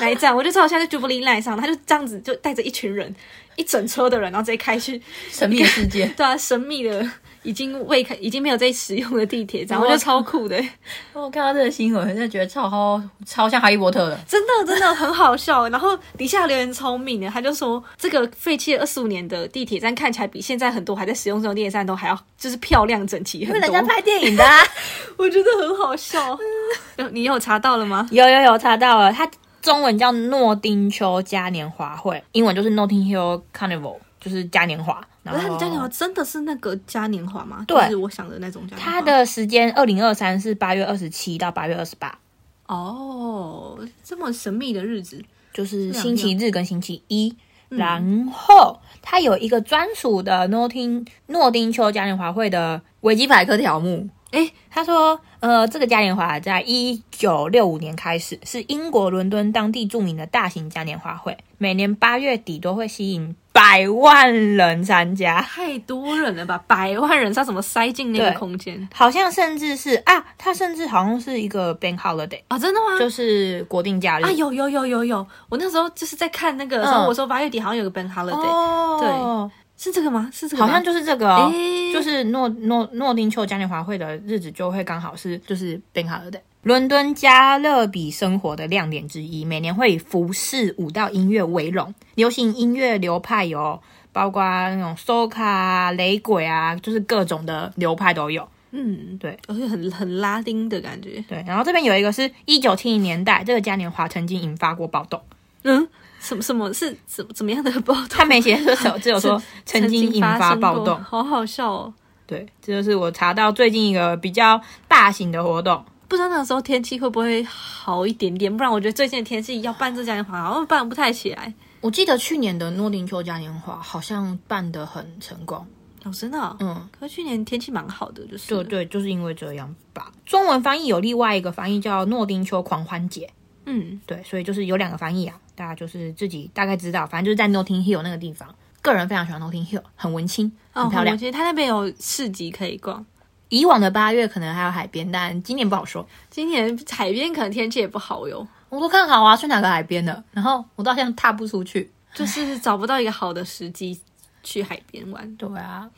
Speaker 2: 那一站。我就知道我现在在 Jubilee Line 上，他就这样子就带着一群人，一整车的人，然后直接开去，
Speaker 1: 神秘世界。
Speaker 2: 对啊，神秘的已经未开，已经没有在使用的地铁站，我觉得超酷的，
Speaker 1: 我看到这个新闻，真的觉得超超像哈利波特的。
Speaker 2: 真的真的很好笑。然后底下留言聪明的，他就说这个废弃了二十五年的地铁站看起来比现在很多还在使用这种地铁站都还要就是漂亮整齐很多
Speaker 1: 因为人家。拍电影的、啊，
Speaker 2: 我觉得很好笑。你有查到了吗？
Speaker 1: 有有有查到了，它中文叫诺丁丘嘉年华会，英文就是 Notting Hill Carnival，就是嘉年华。然后
Speaker 2: 嘉年华真的是那个嘉年华吗？
Speaker 1: 对
Speaker 2: 就是我想的那种嘉年华。
Speaker 1: 它的时间二零二三是八月二十七到八月二十八，
Speaker 2: 哦，这么神秘的日子，
Speaker 1: 就是星期日跟星期一。然后它有一个专属的诺丁诺丁丘嘉年华会的维基百科条目。
Speaker 2: 诶
Speaker 1: 他说，呃，这个嘉年华在一九六五年开始，是英国伦敦当地著名的大型嘉年华会，每年八月底都会吸引百万人参加。
Speaker 2: 太多人了吧？百万人，他怎么塞进那个空间
Speaker 1: 好像甚至是啊，他甚至好像是一个 bank holiday，
Speaker 2: 啊？真的吗？
Speaker 1: 就是国定假日。
Speaker 2: 啊，有有有有有，我那时候就是在看那个时候，
Speaker 1: 嗯
Speaker 2: 我说八月底好像有个 Bank Holiday，、
Speaker 1: 哦，
Speaker 2: 是这个吗？是这个吗？
Speaker 1: 好像就是这个就是诺诺诺丁丘嘉年华会的日子就会刚好是就是 bank holiday。伦敦加勒比生活的亮点之一，每年会以服饰、舞蹈、音乐为荣。流行音乐流派有包括那种 soca 啊、雷鬼啊，就是各种的流派都有。
Speaker 2: 嗯，
Speaker 1: 对，
Speaker 2: 而且很很拉丁的感觉。
Speaker 1: 对，然后这边有一个是一九七零年代，这个嘉年华曾经引发过暴动。
Speaker 2: 嗯，什么什么是怎怎么样的暴动？
Speaker 1: 他没写说什么，只有说 曾经引发暴动。
Speaker 2: 好好笑哦。
Speaker 1: 对，这就是我查到最近一个比较大型的活动。
Speaker 2: 不知道那个时候天气会不会好一点点？不然我觉得最近的天气要办这嘉年华，好像办不太起来。
Speaker 1: 我记得去年的诺丁丘嘉年华好像办得很成功。
Speaker 2: 哦，真的，
Speaker 1: 嗯，
Speaker 2: 可是去年天气蛮好的，就是
Speaker 1: 对对，就是因为这样吧。中文翻译有另外一个翻译叫诺丁丘狂欢节，
Speaker 2: 嗯，
Speaker 1: 对，所以就是有两个翻译啊，大家就是自己大概知道，反正就是在 Notting Hill 那个地方，个人非常喜欢 Notting Hill，很文青，很漂亮。
Speaker 2: 其实它那边有市集可以逛。
Speaker 1: 以往的八月可能还有海边，但今年不好说。
Speaker 2: 今年海边可能天气也不好哟。
Speaker 1: 我都看好啊，去哪个海边的，然后我到现在踏不出去，
Speaker 2: 就是找不到一个好的时机去海边玩。
Speaker 1: 对啊。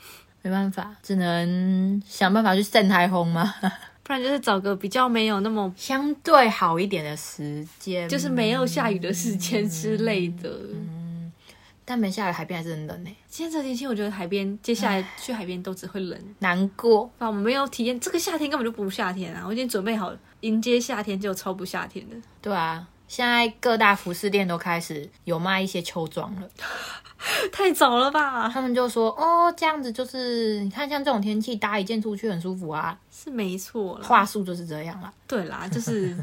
Speaker 1: 没办法，只能想办法去晒台风嘛？
Speaker 2: 不然就是找个比较没有那么
Speaker 1: 相对好一点的时间，
Speaker 2: 就是没有下雨的时间之类的。
Speaker 1: 嗯，但没下雨，海边还是很冷呢。
Speaker 2: 今天这天气，我觉得海边接下来去海边都只会冷，
Speaker 1: 难过。
Speaker 2: 啊，我们没有体验这个夏天，根本就不夏天啊！我已经准备好迎接夏天，就超不夏天的。
Speaker 1: 对啊，现在各大服饰店都开始有卖一些秋装了。
Speaker 2: 太早了吧？
Speaker 1: 他们就说哦，这样子就是你看，像这种天气搭一件出去很舒服啊，
Speaker 2: 是没错。
Speaker 1: 话术就是这样啦。
Speaker 2: 对啦，就是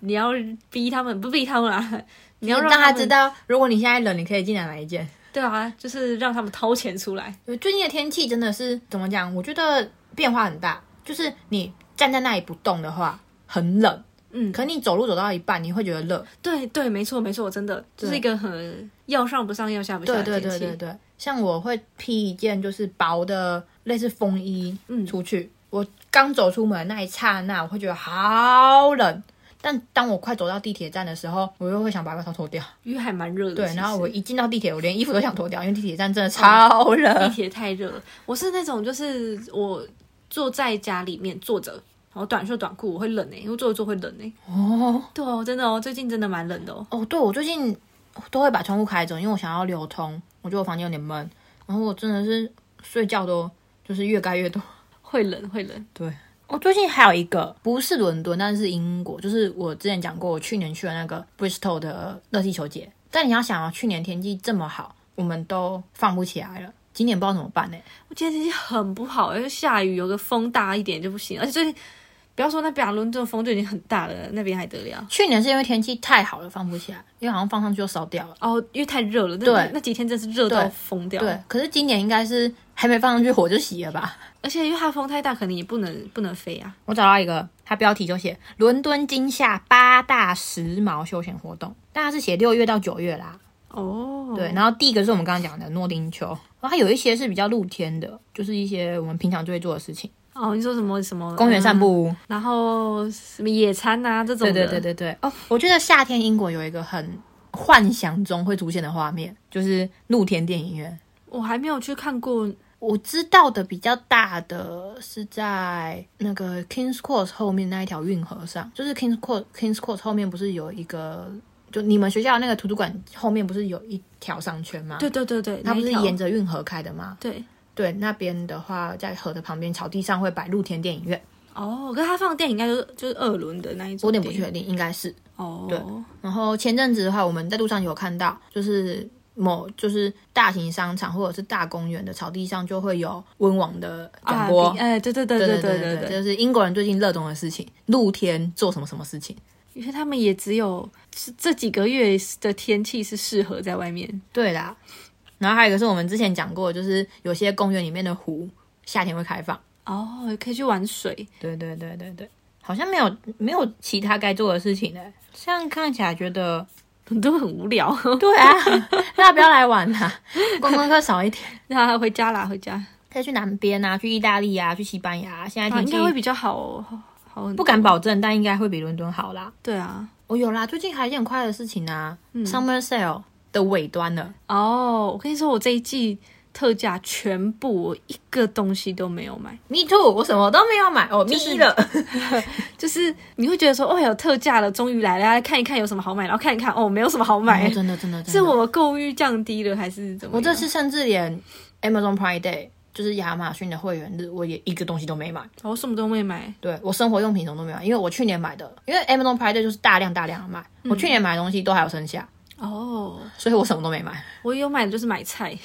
Speaker 2: 你要逼他们，不逼他们啦，你要
Speaker 1: 让他知道，如果你现在冷，你可以进来买一件。
Speaker 2: 对啊，就是让他们掏钱出来。
Speaker 1: 最近的天气真的是怎么讲？我觉得变化很大。就是你站在那里不动的话，很冷。嗯，可你走路走到一半，你会觉得热。
Speaker 2: 对对，没错没错，真的就是一个很要上不上要下不下的
Speaker 1: 天气。对对对对对，像我会披一件就是薄的类似风衣，嗯，出去。我刚走出门那一刹那，我会觉得好冷。但当我快走到地铁站的时候，我又会想把外套脱掉，
Speaker 2: 因为还蛮热的。
Speaker 1: 对，然后我一进到地铁，我连衣服都想脱掉，因为地铁站真的超热。
Speaker 2: 地铁太热了。我是那种就是我坐在家里面坐着。然后短袖短裤我会冷哎，因为坐着坐会冷哎。哦，对哦，真的哦，最近真的蛮冷的哦。
Speaker 1: 哦，对，我最近都会把窗户开着，因为我想要流通。我觉得我房间有点闷，然后我真的是睡觉都就是越盖越多，
Speaker 2: 会冷会冷。
Speaker 1: 对，我最近还有一个不是伦敦，但是英国，就是我之前讲过，我去年去了那个 Bristol 的热气球节。但你要想啊，去年天气这么好，我们都放不起来了，今年不知道怎么办呢？
Speaker 2: 我今天天气很不好，又下雨，有个风大一点就不行，而且最近。不要说那边伦敦风就已经很大了，那边还得了？
Speaker 1: 去年是因为天气太好了，放不起来，因为好像放上去就烧掉了。
Speaker 2: 哦，因为太热了。
Speaker 1: 对，
Speaker 2: 那几天真是热到疯掉。
Speaker 1: 对，可是今年应该是还没放上去火就熄了吧？
Speaker 2: 而且因为它风太大，可能也不能不能飞啊。
Speaker 1: 我找到一个，它标题就写“伦敦今夏八大时髦休闲活动”，但它是写六月到九月啦。哦，对，然后第一个是我们刚刚讲的诺丁丘，然后它有一些是比较露天的，就是一些我们平常就会做的事情。
Speaker 2: 哦，你说什么什么
Speaker 1: 公园散步，
Speaker 2: 然后什么野餐啊这种的，
Speaker 1: 对对对对对。哦，我觉得夏天英国有一个很幻想中会出现的画面，就是露天电影院。
Speaker 2: 我还没有去看过，
Speaker 1: 我知道的比较大的是在那个 Kings Cross 后面那一条运河上，就是 Kings Cross Kings Cross 后面不是有一个，就你们学校那个图书馆后面不是有一条商圈吗？
Speaker 2: 对对对对，
Speaker 1: 它不是沿着运河开的吗？
Speaker 2: 对。
Speaker 1: 对，那边的话，在河的旁边草地上会摆露天电影院。
Speaker 2: 哦，可是他放的电影应该就是就是二轮的那一种。
Speaker 1: 我有点不确定，应该是。哦。对。然后前阵子的话，我们在路上有看到，就是某就是大型商场或者是大公园的草地上就会有温网的广播。
Speaker 2: 哎，对对对对对对对，
Speaker 1: 就是英国人最近热衷的事情，露天做什么什么事情。
Speaker 2: 因为他们也只有这几个月的天气是适合在外面。
Speaker 1: 对啦。然后还有一个是我们之前讲过，就是有些公园里面的湖夏天会开放
Speaker 2: 哦，可以去玩水。
Speaker 1: 对对对对对，好像没有没有其他该做的事情嘞。这样看起来觉得
Speaker 2: 都很无聊。
Speaker 1: 对啊，大家不要来玩啦，观光客少一点，
Speaker 2: 那回家啦，回家。
Speaker 1: 可以去南边啊，去意大利啊，去西班牙。现在天气
Speaker 2: 应该会比较好，好
Speaker 1: 不敢保证，但应该会比伦敦好啦。
Speaker 2: 对啊，
Speaker 1: 我有啦，最近还有一件很快乐的事情啊，Summer Sale。的尾端了
Speaker 2: 哦！我跟你说，我这一季特价全部我一个东西都没有买。
Speaker 1: Me too，我什么都没有买哦。
Speaker 2: Me 了，就是你会觉得说，哦，有特价了，终于来了，来看一看有什么好买，然后看一看，哦，没有什么好买。
Speaker 1: 真的，真的，
Speaker 2: 是我购物欲降低了，还是怎么？
Speaker 1: 我这次甚至连 Amazon Prime Day 就是亚马逊的会员日，我也一个东西都没买。
Speaker 2: 我什么都没买，
Speaker 1: 对我生活用品什么都没买，因为我去年买的，因为 Amazon Prime Day 就是大量大量的买，我去年买的东西都还有剩下，
Speaker 2: 哦，
Speaker 1: 所以我什么都没买。
Speaker 2: 我有买的就是买菜，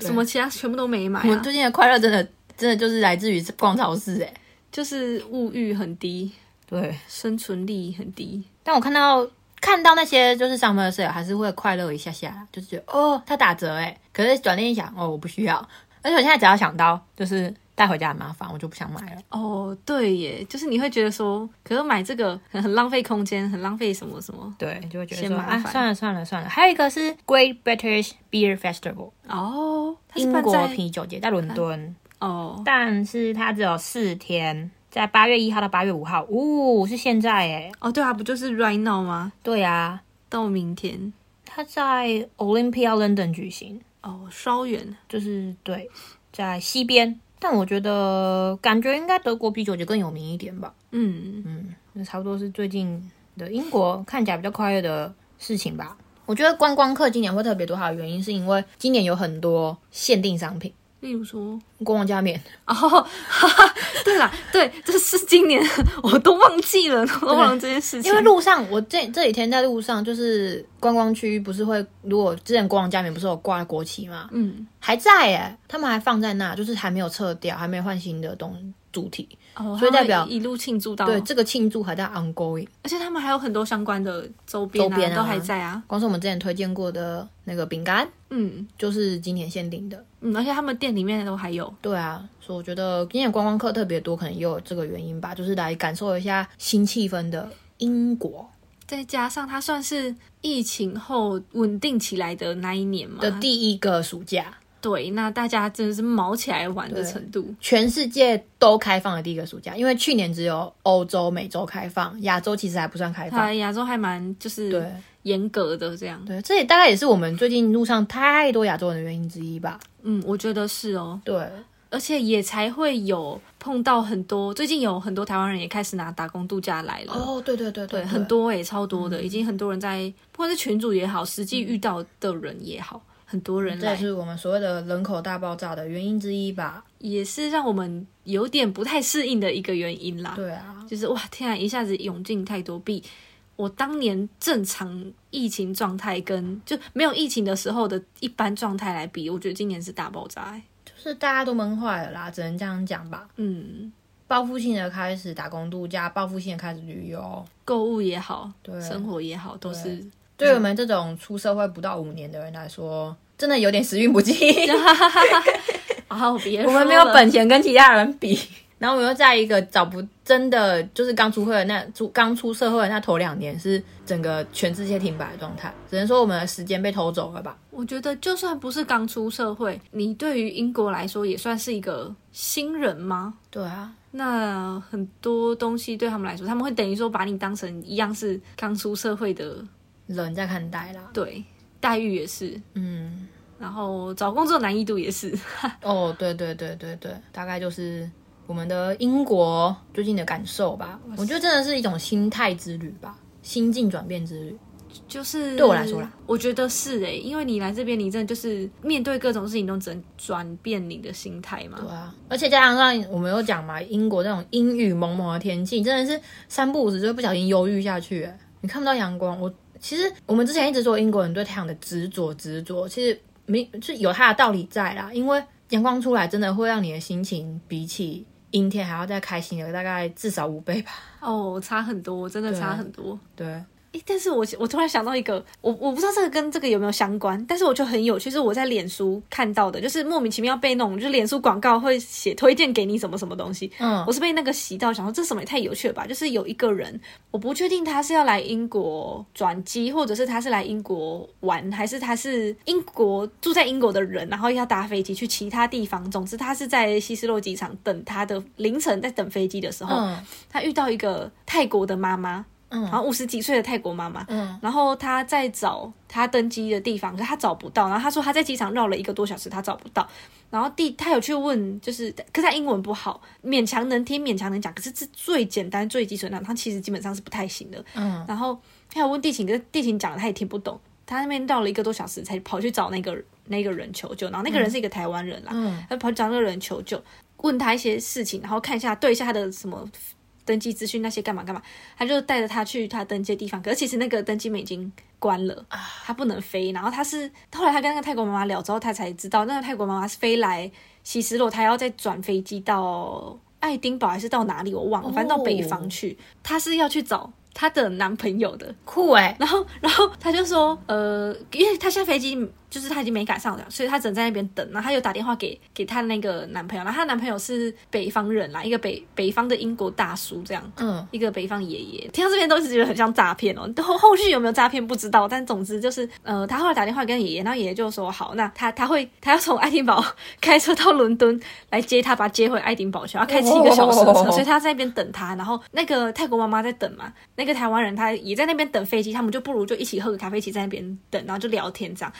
Speaker 2: 什么其他全部都没买、啊，
Speaker 1: 我最近的快乐真的真的就是来自于逛超市哎、
Speaker 2: 就是物欲很低，
Speaker 1: 对，
Speaker 2: 生存力很低。
Speaker 1: 但我看到看到那些就是 summer sale 还是会快乐一下下，就是觉得哦它打折哎，可是转念一想哦我不需要，而且我现在只要想到就是带回家很麻烦，我就不想买了。
Speaker 2: 哦，对耶，就是你会觉得说，可是买这个很很浪费空间，很浪费什么什么。
Speaker 1: 对，就会觉得
Speaker 2: 麻烦
Speaker 1: 啊算了算了算了。还有一个是 Great British Beer Festival
Speaker 2: 哦，
Speaker 1: 英国啤酒节在伦敦，
Speaker 2: 哦，
Speaker 1: 但是它只有四天。在八月一号到八月五号，呜、是现在哎，
Speaker 2: 哦，对啊，不就是 right now 吗？
Speaker 1: 对啊，
Speaker 2: 到明天
Speaker 1: 它在 Olympia London 举行，
Speaker 2: 哦，稍远
Speaker 1: 就是对，在西边。但我觉得感觉应该德国啤酒节更有名一点吧。
Speaker 2: 嗯，
Speaker 1: 嗯，那差不多是最近的英国看起来比较快乐的事情吧。我觉得观光客今年会特别多，好的原因是因为今年有很多限定商品，
Speaker 2: 例如说，
Speaker 1: 国王加冕。
Speaker 2: 哦，哈哈，对啦，对，这是今年我都忘记了，都忘了这件事情。
Speaker 1: 因为路上，我这这几天在路上，就是观光区不是会，如果之前国王加冕不是有挂国旗吗？
Speaker 2: 嗯，
Speaker 1: 还在耶，他们还放在那，就是还没有撤掉，还没有换新的东主题。
Speaker 2: 哦，
Speaker 1: 所以代表
Speaker 2: 一路庆祝到，
Speaker 1: 对，这个庆祝还在 ongoing。
Speaker 2: 而且他们还有很多相关的周边啊，
Speaker 1: 周边啊
Speaker 2: 都还在啊。
Speaker 1: 光是我们之前推荐过的那个饼干，
Speaker 2: 嗯
Speaker 1: 就是今年限定的。
Speaker 2: 嗯，而且他们店里面都还有。
Speaker 1: 对啊，所以我觉得今年观光客特别多，可能也有这个原因吧，就是来感受一下新气氛的英国
Speaker 2: 再加上它算是疫情后稳定起来的那一年嘛，
Speaker 1: 的第一个暑假，
Speaker 2: 对，那大家真的是毛起来玩的程度。
Speaker 1: 全世界都开放的第一个暑假，因为去年只有欧洲、美洲开放，亚洲其实还不算开放。
Speaker 2: 它亚洲还蛮就是
Speaker 1: 对
Speaker 2: 严格的这样，
Speaker 1: 对，这也大概也是我们最近路上太多亚洲人的原因之一吧。
Speaker 2: 嗯，我觉得是哦，
Speaker 1: 对，
Speaker 2: 而且也才会有碰到很多，最近有很多台湾人也开始拿打工度假来了。
Speaker 1: 哦，对对对
Speaker 2: 对，
Speaker 1: 对，
Speaker 2: 很多诶、超多的，已经很多人在，不管是群主也好，实际遇到的人也好，很多人来，
Speaker 1: 这也是我们所谓的人口大爆炸的原因之一吧。
Speaker 2: 也是让我们有点不太适应的一个原因啦。
Speaker 1: 对啊，
Speaker 2: 就是哇，天啊，一下子涌进太多，币我当年正常疫情状态跟就没有疫情的时候的一般状态来比，我觉得今年是大爆炸、欸。
Speaker 1: 就是大家都闷坏了啦，只能这样讲吧。
Speaker 2: 嗯，
Speaker 1: 报复性的开始打工度假，报复性的开始旅游。
Speaker 2: 购物也好，
Speaker 1: 对
Speaker 2: 生活也好，都是
Speaker 1: 对我们这种出社会不到五年的人来说，真的有点时运不济。
Speaker 2: 啊，我别
Speaker 1: 我们没有本钱跟其他人比，然后我们又在一个找不真的就是刚出会的那出刚出社会的那头两年是整个全世界停摆的状态，只能说我们的时间被偷走了吧。
Speaker 2: 我觉得就算不是刚出社会，你对于英国来说也算是一个新人吗？
Speaker 1: 对啊，
Speaker 2: 那很多东西对他们来说，他们会等于说把你当成一样是刚出社会的，
Speaker 1: 人在看待啦。
Speaker 2: 对，待遇也是，
Speaker 1: 嗯，
Speaker 2: 然后找工作难易度也是。
Speaker 1: 哦，对对对对对，大概就是我们的英国最近的感受吧。我觉得真的是一种心态之旅吧，心境转变之旅。
Speaker 2: 就是
Speaker 1: 对我来说啦，
Speaker 2: 我觉得是诶、因为你来这边，你真的就是面对各种事情都只能转变你的心态嘛。
Speaker 1: 对啊，而且加上我们有讲嘛，英国那种阴雨蒙蒙的天气，真的是三不五时就会不小心忧郁下去。哎你看不到阳光，我其实我们之前一直说英国人对太阳的执着执着，其实没是有它的道理在啦。因为阳光出来，真的会让你的心情比起阴天还要再开心了大概至少五倍吧。
Speaker 2: 哦，差很多，真的差很多。
Speaker 1: 对，
Speaker 2: 诶，但是我我突然想到一个，我我不知道这个跟这个有没有相关，但是我就很有趣，是我在脸书看到的，就是莫名其妙被那种，就是脸书广告会写推荐给你什么什么东西，
Speaker 1: 嗯
Speaker 2: 我是被那个洗到，想说这什么也太有趣了吧！就是有一个人，我不确定他是要来英国转机，或者是他是来英国玩，还是他是英国住在英国的人，然后要搭飞机去其他地方。总之，他是在希斯洛机场等他的凌晨在等飞机的时候，
Speaker 1: 嗯
Speaker 2: 他遇到一个泰国的妈妈，
Speaker 1: 嗯
Speaker 2: 好像五十几岁的泰国妈妈，
Speaker 1: 嗯
Speaker 2: 然后她在找她登机的地方，可是她找不到。然后她说她在机场绕了一个多小时，她找不到。然后第她有去问，就是可是她英文不好，勉强能听，勉强能讲，可是这最简单、最基础的那种，他其实基本上是不太行的。
Speaker 1: 嗯
Speaker 2: 然后她有问地勤，可是地勤讲的她也听不懂。她那边绕了一个多小时才跑去找那个那个人求救，然后那个人是一个台湾人啦，
Speaker 1: 嗯
Speaker 2: 他跑去找那个人求救，问他一些事情，然后看一下对一下他的什么登记资讯那些干嘛干嘛，他就带着他去他登记的地方，可是其实那个登记门已经关了，他不能飞。然后他是后来他跟那个泰国妈妈聊之后，他才知道那个泰国妈妈是飞来西斯洛，他要再转飞机到爱丁堡还是到哪里我忘了，反正到北方去，他是要去找。她的男朋友的，
Speaker 1: 酷哎、
Speaker 2: 然后，然后她就说，呃，因为他下飞机就是她已经没赶上了，所以她只能在那边等。然后她有打电话给给她那个男朋友，然后她男朋友是北方人啦，一个北北方的英国大叔这样，
Speaker 1: 嗯，
Speaker 2: 一个北方爷爷。听到这边都是觉得很像诈骗哦，后 后续有没有诈骗不知道，但总之就是，呃，她后来打电话跟爷爷，然后爷爷就说好，那他他会他要从爱丁堡开车到伦敦来接她，把她接回爱丁堡去，要开七个小时的车，
Speaker 1: 哦
Speaker 2: 所以他在那边等她。然后那个泰国妈妈在等嘛，那个台湾人他也在那边等飞机，他们就不如就一起喝个咖啡，一起在那边等，然后就聊天这样。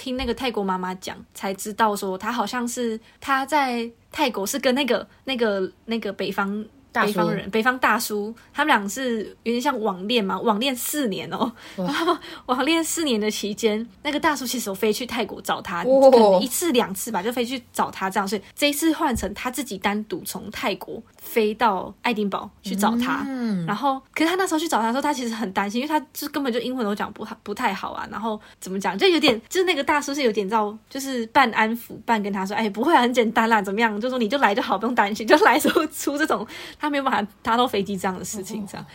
Speaker 2: 听那个泰国妈妈讲，才知道说她好像是她在泰国是跟那个那个那个北方
Speaker 1: 大
Speaker 2: 北方人北方大叔，他们俩是有点像网恋嘛，网恋四年哦，然后 网恋四年的期间，那个大叔其实有飞去泰国找他，
Speaker 1: 哦
Speaker 2: 可能一次两次吧，就飞去找他这样，所以这一次换成他自己单独从泰国飞到爱丁堡去找他，
Speaker 1: 嗯，
Speaker 2: 然后，可是他那时候去找他的时候，他其实很担心，因为他就根本就英文都讲不好不太好啊。然后怎么讲，就有点，就是那个大叔是有点照，就是半安抚，半跟他说，哎，不会啊，很简单啦，怎么样？就说你就来就好，不用担心。就来时候出这种他没有办法搭到飞机这样的事情，这样。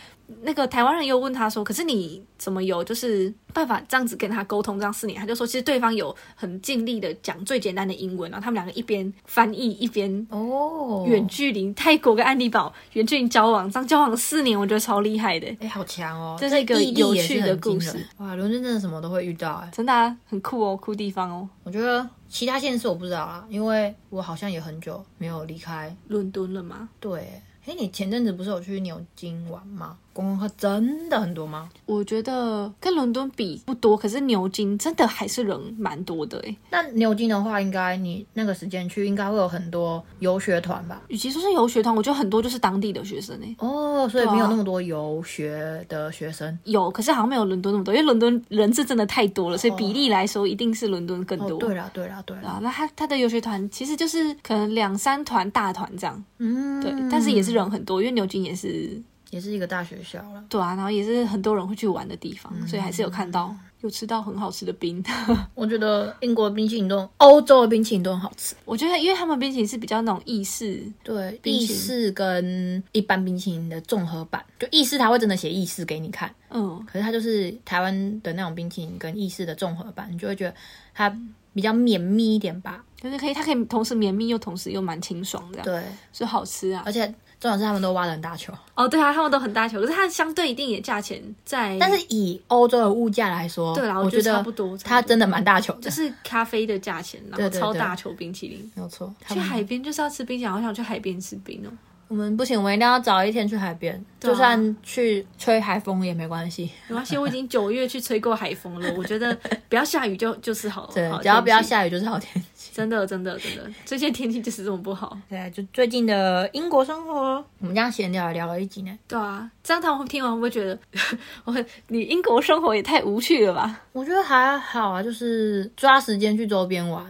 Speaker 2: 那个台湾人又问他说：“可是你怎么有就是办法这样子跟他沟通这样四年？”他就说：“其实对方有很尽力的讲最简单的英文，然后他们两个一边翻译一边
Speaker 1: 哦，
Speaker 2: 远距离泰国跟安迪堡远距离交往，这样交往四年，我觉得超厉害的，
Speaker 1: 哎、好强哦！
Speaker 2: 这是一个有趣的故事
Speaker 1: 哇！伦敦真的什么都会遇到哎、
Speaker 2: 真的、啊、很酷哦，酷地方哦，
Speaker 1: 我觉得其他县市我不知道啦，因为我好像也很久没有离开。
Speaker 2: 伦敦了嘛？
Speaker 1: 对，哎，你前阵子不是有去牛津玩吗？观光客真的很多吗？
Speaker 2: 我觉得跟伦敦比不多，可是牛津真的还是人蛮多的诶。
Speaker 1: 那牛津的话，应该你那个时间去，应该会有很多游学团吧？
Speaker 2: 与其说是游学团，我觉得很多就是当地的学生诶。
Speaker 1: 哦，所以没有那么多游学的学生。
Speaker 2: 有，可是好像没有伦敦那么多，因为伦敦人是真的太多了，所以比例来说一定是伦敦更多。
Speaker 1: 哦，对啦，对啦，对啦。
Speaker 2: 啊，那他他的游学团其实就是可能两三团大团这样，
Speaker 1: 嗯，
Speaker 2: 对，但是也是人很多，因为牛津也是
Speaker 1: 也是一个大学校了。
Speaker 2: 对啊，然后也是很多人会去玩的地方，所以还是有看到
Speaker 1: 嗯
Speaker 2: 有吃到很好吃的冰。
Speaker 1: 我觉得英国冰淇淋都，欧洲的冰淇淋都很好吃。
Speaker 2: 我觉得因为他们冰淇淋是比较那种意式，
Speaker 1: 对，意式跟一般冰淇淋的综合版，就意式它会真的写意式给你看，
Speaker 2: 嗯，
Speaker 1: 可是它就是台湾的那种冰淇淋跟意式的综合版，你就会觉得它比较绵密一点吧。
Speaker 2: 就是可以，它可以同时绵密又同时又蛮清爽这样，
Speaker 1: 对，
Speaker 2: 所以好吃啊
Speaker 1: 而。且重点是他们都挖的很大球，
Speaker 2: 哦，对啊，他们都很大球，可是它相对一定也价钱在，
Speaker 1: 但是以欧洲的物价来说，
Speaker 2: 对啦，
Speaker 1: 我
Speaker 2: 觉得，差不多
Speaker 1: 它真的蛮大球的，
Speaker 2: 就是咖啡的价钱，然后超大球冰淇淋。
Speaker 1: 没有错。
Speaker 2: 去海边就是要吃冰淇淋，好想去海边吃冰哦。
Speaker 1: 我们不行，我们一定要早一天去海边，
Speaker 2: 啊
Speaker 1: 就算去吹海风也没关系。
Speaker 2: 没关系，我已经九月去吹过海风了，我觉得不要下雨就就是好，
Speaker 1: 对
Speaker 2: 好，
Speaker 1: 只要不要，下雨就是好天气。
Speaker 2: 真的真的真的，最近天气就是这么不好。
Speaker 1: 对啊，就最近的英国生活，我们这样闲聊聊了一集呢。
Speaker 2: 对啊，这样他们听完会不会觉得，我很你英国生活也太无趣了吧？
Speaker 1: 我觉得还好啊，就是抓时间去周边玩。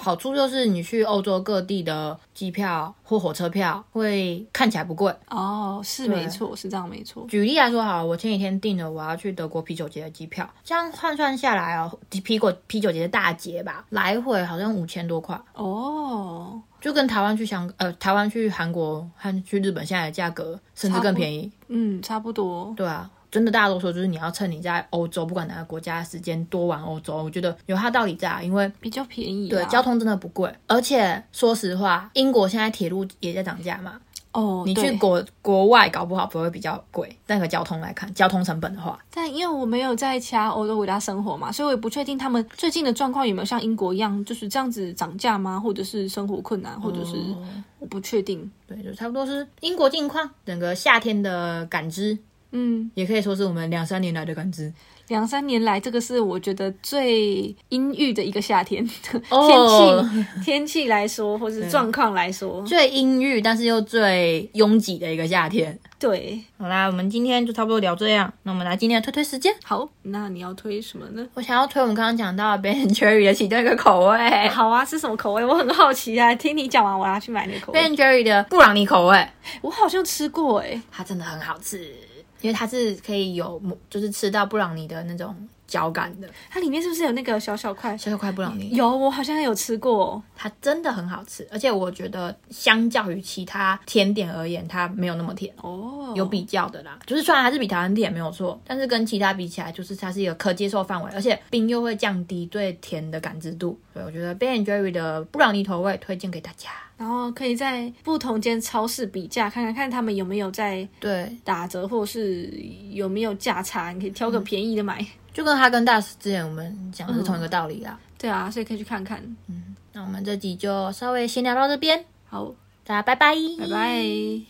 Speaker 1: 好处就是你去欧洲各地的机票或火车票会看起来不贵。
Speaker 2: 哦，是
Speaker 1: 对
Speaker 2: 没错，是这样没错。
Speaker 1: 举例来说好了，我前几天订了我要去德国啤酒节的机票，这样换算下来哦，啤酒啤酒节的大节吧，来回好像五千多块，
Speaker 2: 哦，
Speaker 1: 就跟台湾去香呃台湾去韩国和去日本现在的价格甚至更便宜。
Speaker 2: 嗯，差不多。
Speaker 1: 对啊，真的大家都说就是你要趁你在欧洲不管哪个国家的时间多玩欧洲，我觉得有它道理在啊，因为
Speaker 2: 比较便宜、啊，
Speaker 1: 对交通真的不贵，而且说实话，英国现在铁路也在涨价嘛，
Speaker 2: 哦，
Speaker 1: 你去
Speaker 2: 对。
Speaker 1: 国国外搞不好不会比较贵，那个交通来看，交通成本的话，
Speaker 2: 但因为我没有在其他欧洲国家生活嘛，所以我也不确定他们最近的状况有没有像英国一样就是这样子涨价吗？或者是生活困难，或者是
Speaker 1: 哦。
Speaker 2: 我不确定。
Speaker 1: 对，就差不多是英国近况，整个夏天的感知，
Speaker 2: 嗯，
Speaker 1: 也可以说是我们两三年来的感知。
Speaker 2: 两三年来，这个是我觉得最阴郁的一个夏天。
Speaker 1: 哦
Speaker 2: 天气天气来说，或是状况来说，
Speaker 1: 最阴郁，但是又最拥挤的一个夏天。
Speaker 2: 对，
Speaker 1: 好啦，我们今天就差不多聊这样。那我们来今天的推推时间。
Speaker 2: 好，那你要推什么呢？
Speaker 1: 我想要推我们刚刚讲到的 Ben Jerry 的其中一个口味。
Speaker 2: 好啊，是什么口味？我很好奇啊。听你讲完，我要去买那个口味。
Speaker 1: Ben Jerry 的布朗尼口味，
Speaker 2: 我好像吃过哎、
Speaker 1: 它真的很好吃，因为它是可以有就是吃到布朗尼的那种嚼感的
Speaker 2: 它里面是不是有那个小小块？
Speaker 1: 小小块布朗尼。
Speaker 2: 有，我好像有吃过。
Speaker 1: 它真的很好吃，而且我觉得相较于其他甜点而言，它没有那么甜。
Speaker 2: 哦，
Speaker 1: 有比较的啦，就是虽然还是比台湾甜没有错，但是跟其他比起来，就是它是一个可接受范围，而且冰又会降低对甜的感知度，所以我觉得 Ben Jerry 的布朗尼口味推荐给大家。
Speaker 2: 然后可以在不同间超市比价，看看看他们有没有在
Speaker 1: 对，
Speaker 2: 打折，或是有没有价差，你可以挑个便宜的买。
Speaker 1: 就跟他跟大师之前我们讲的是同一个道理啦。
Speaker 2: 对啊，所以可以去看看。
Speaker 1: 嗯那我们这集就稍微闲聊到这边，
Speaker 2: 好，
Speaker 1: 大家拜拜，
Speaker 2: 拜拜。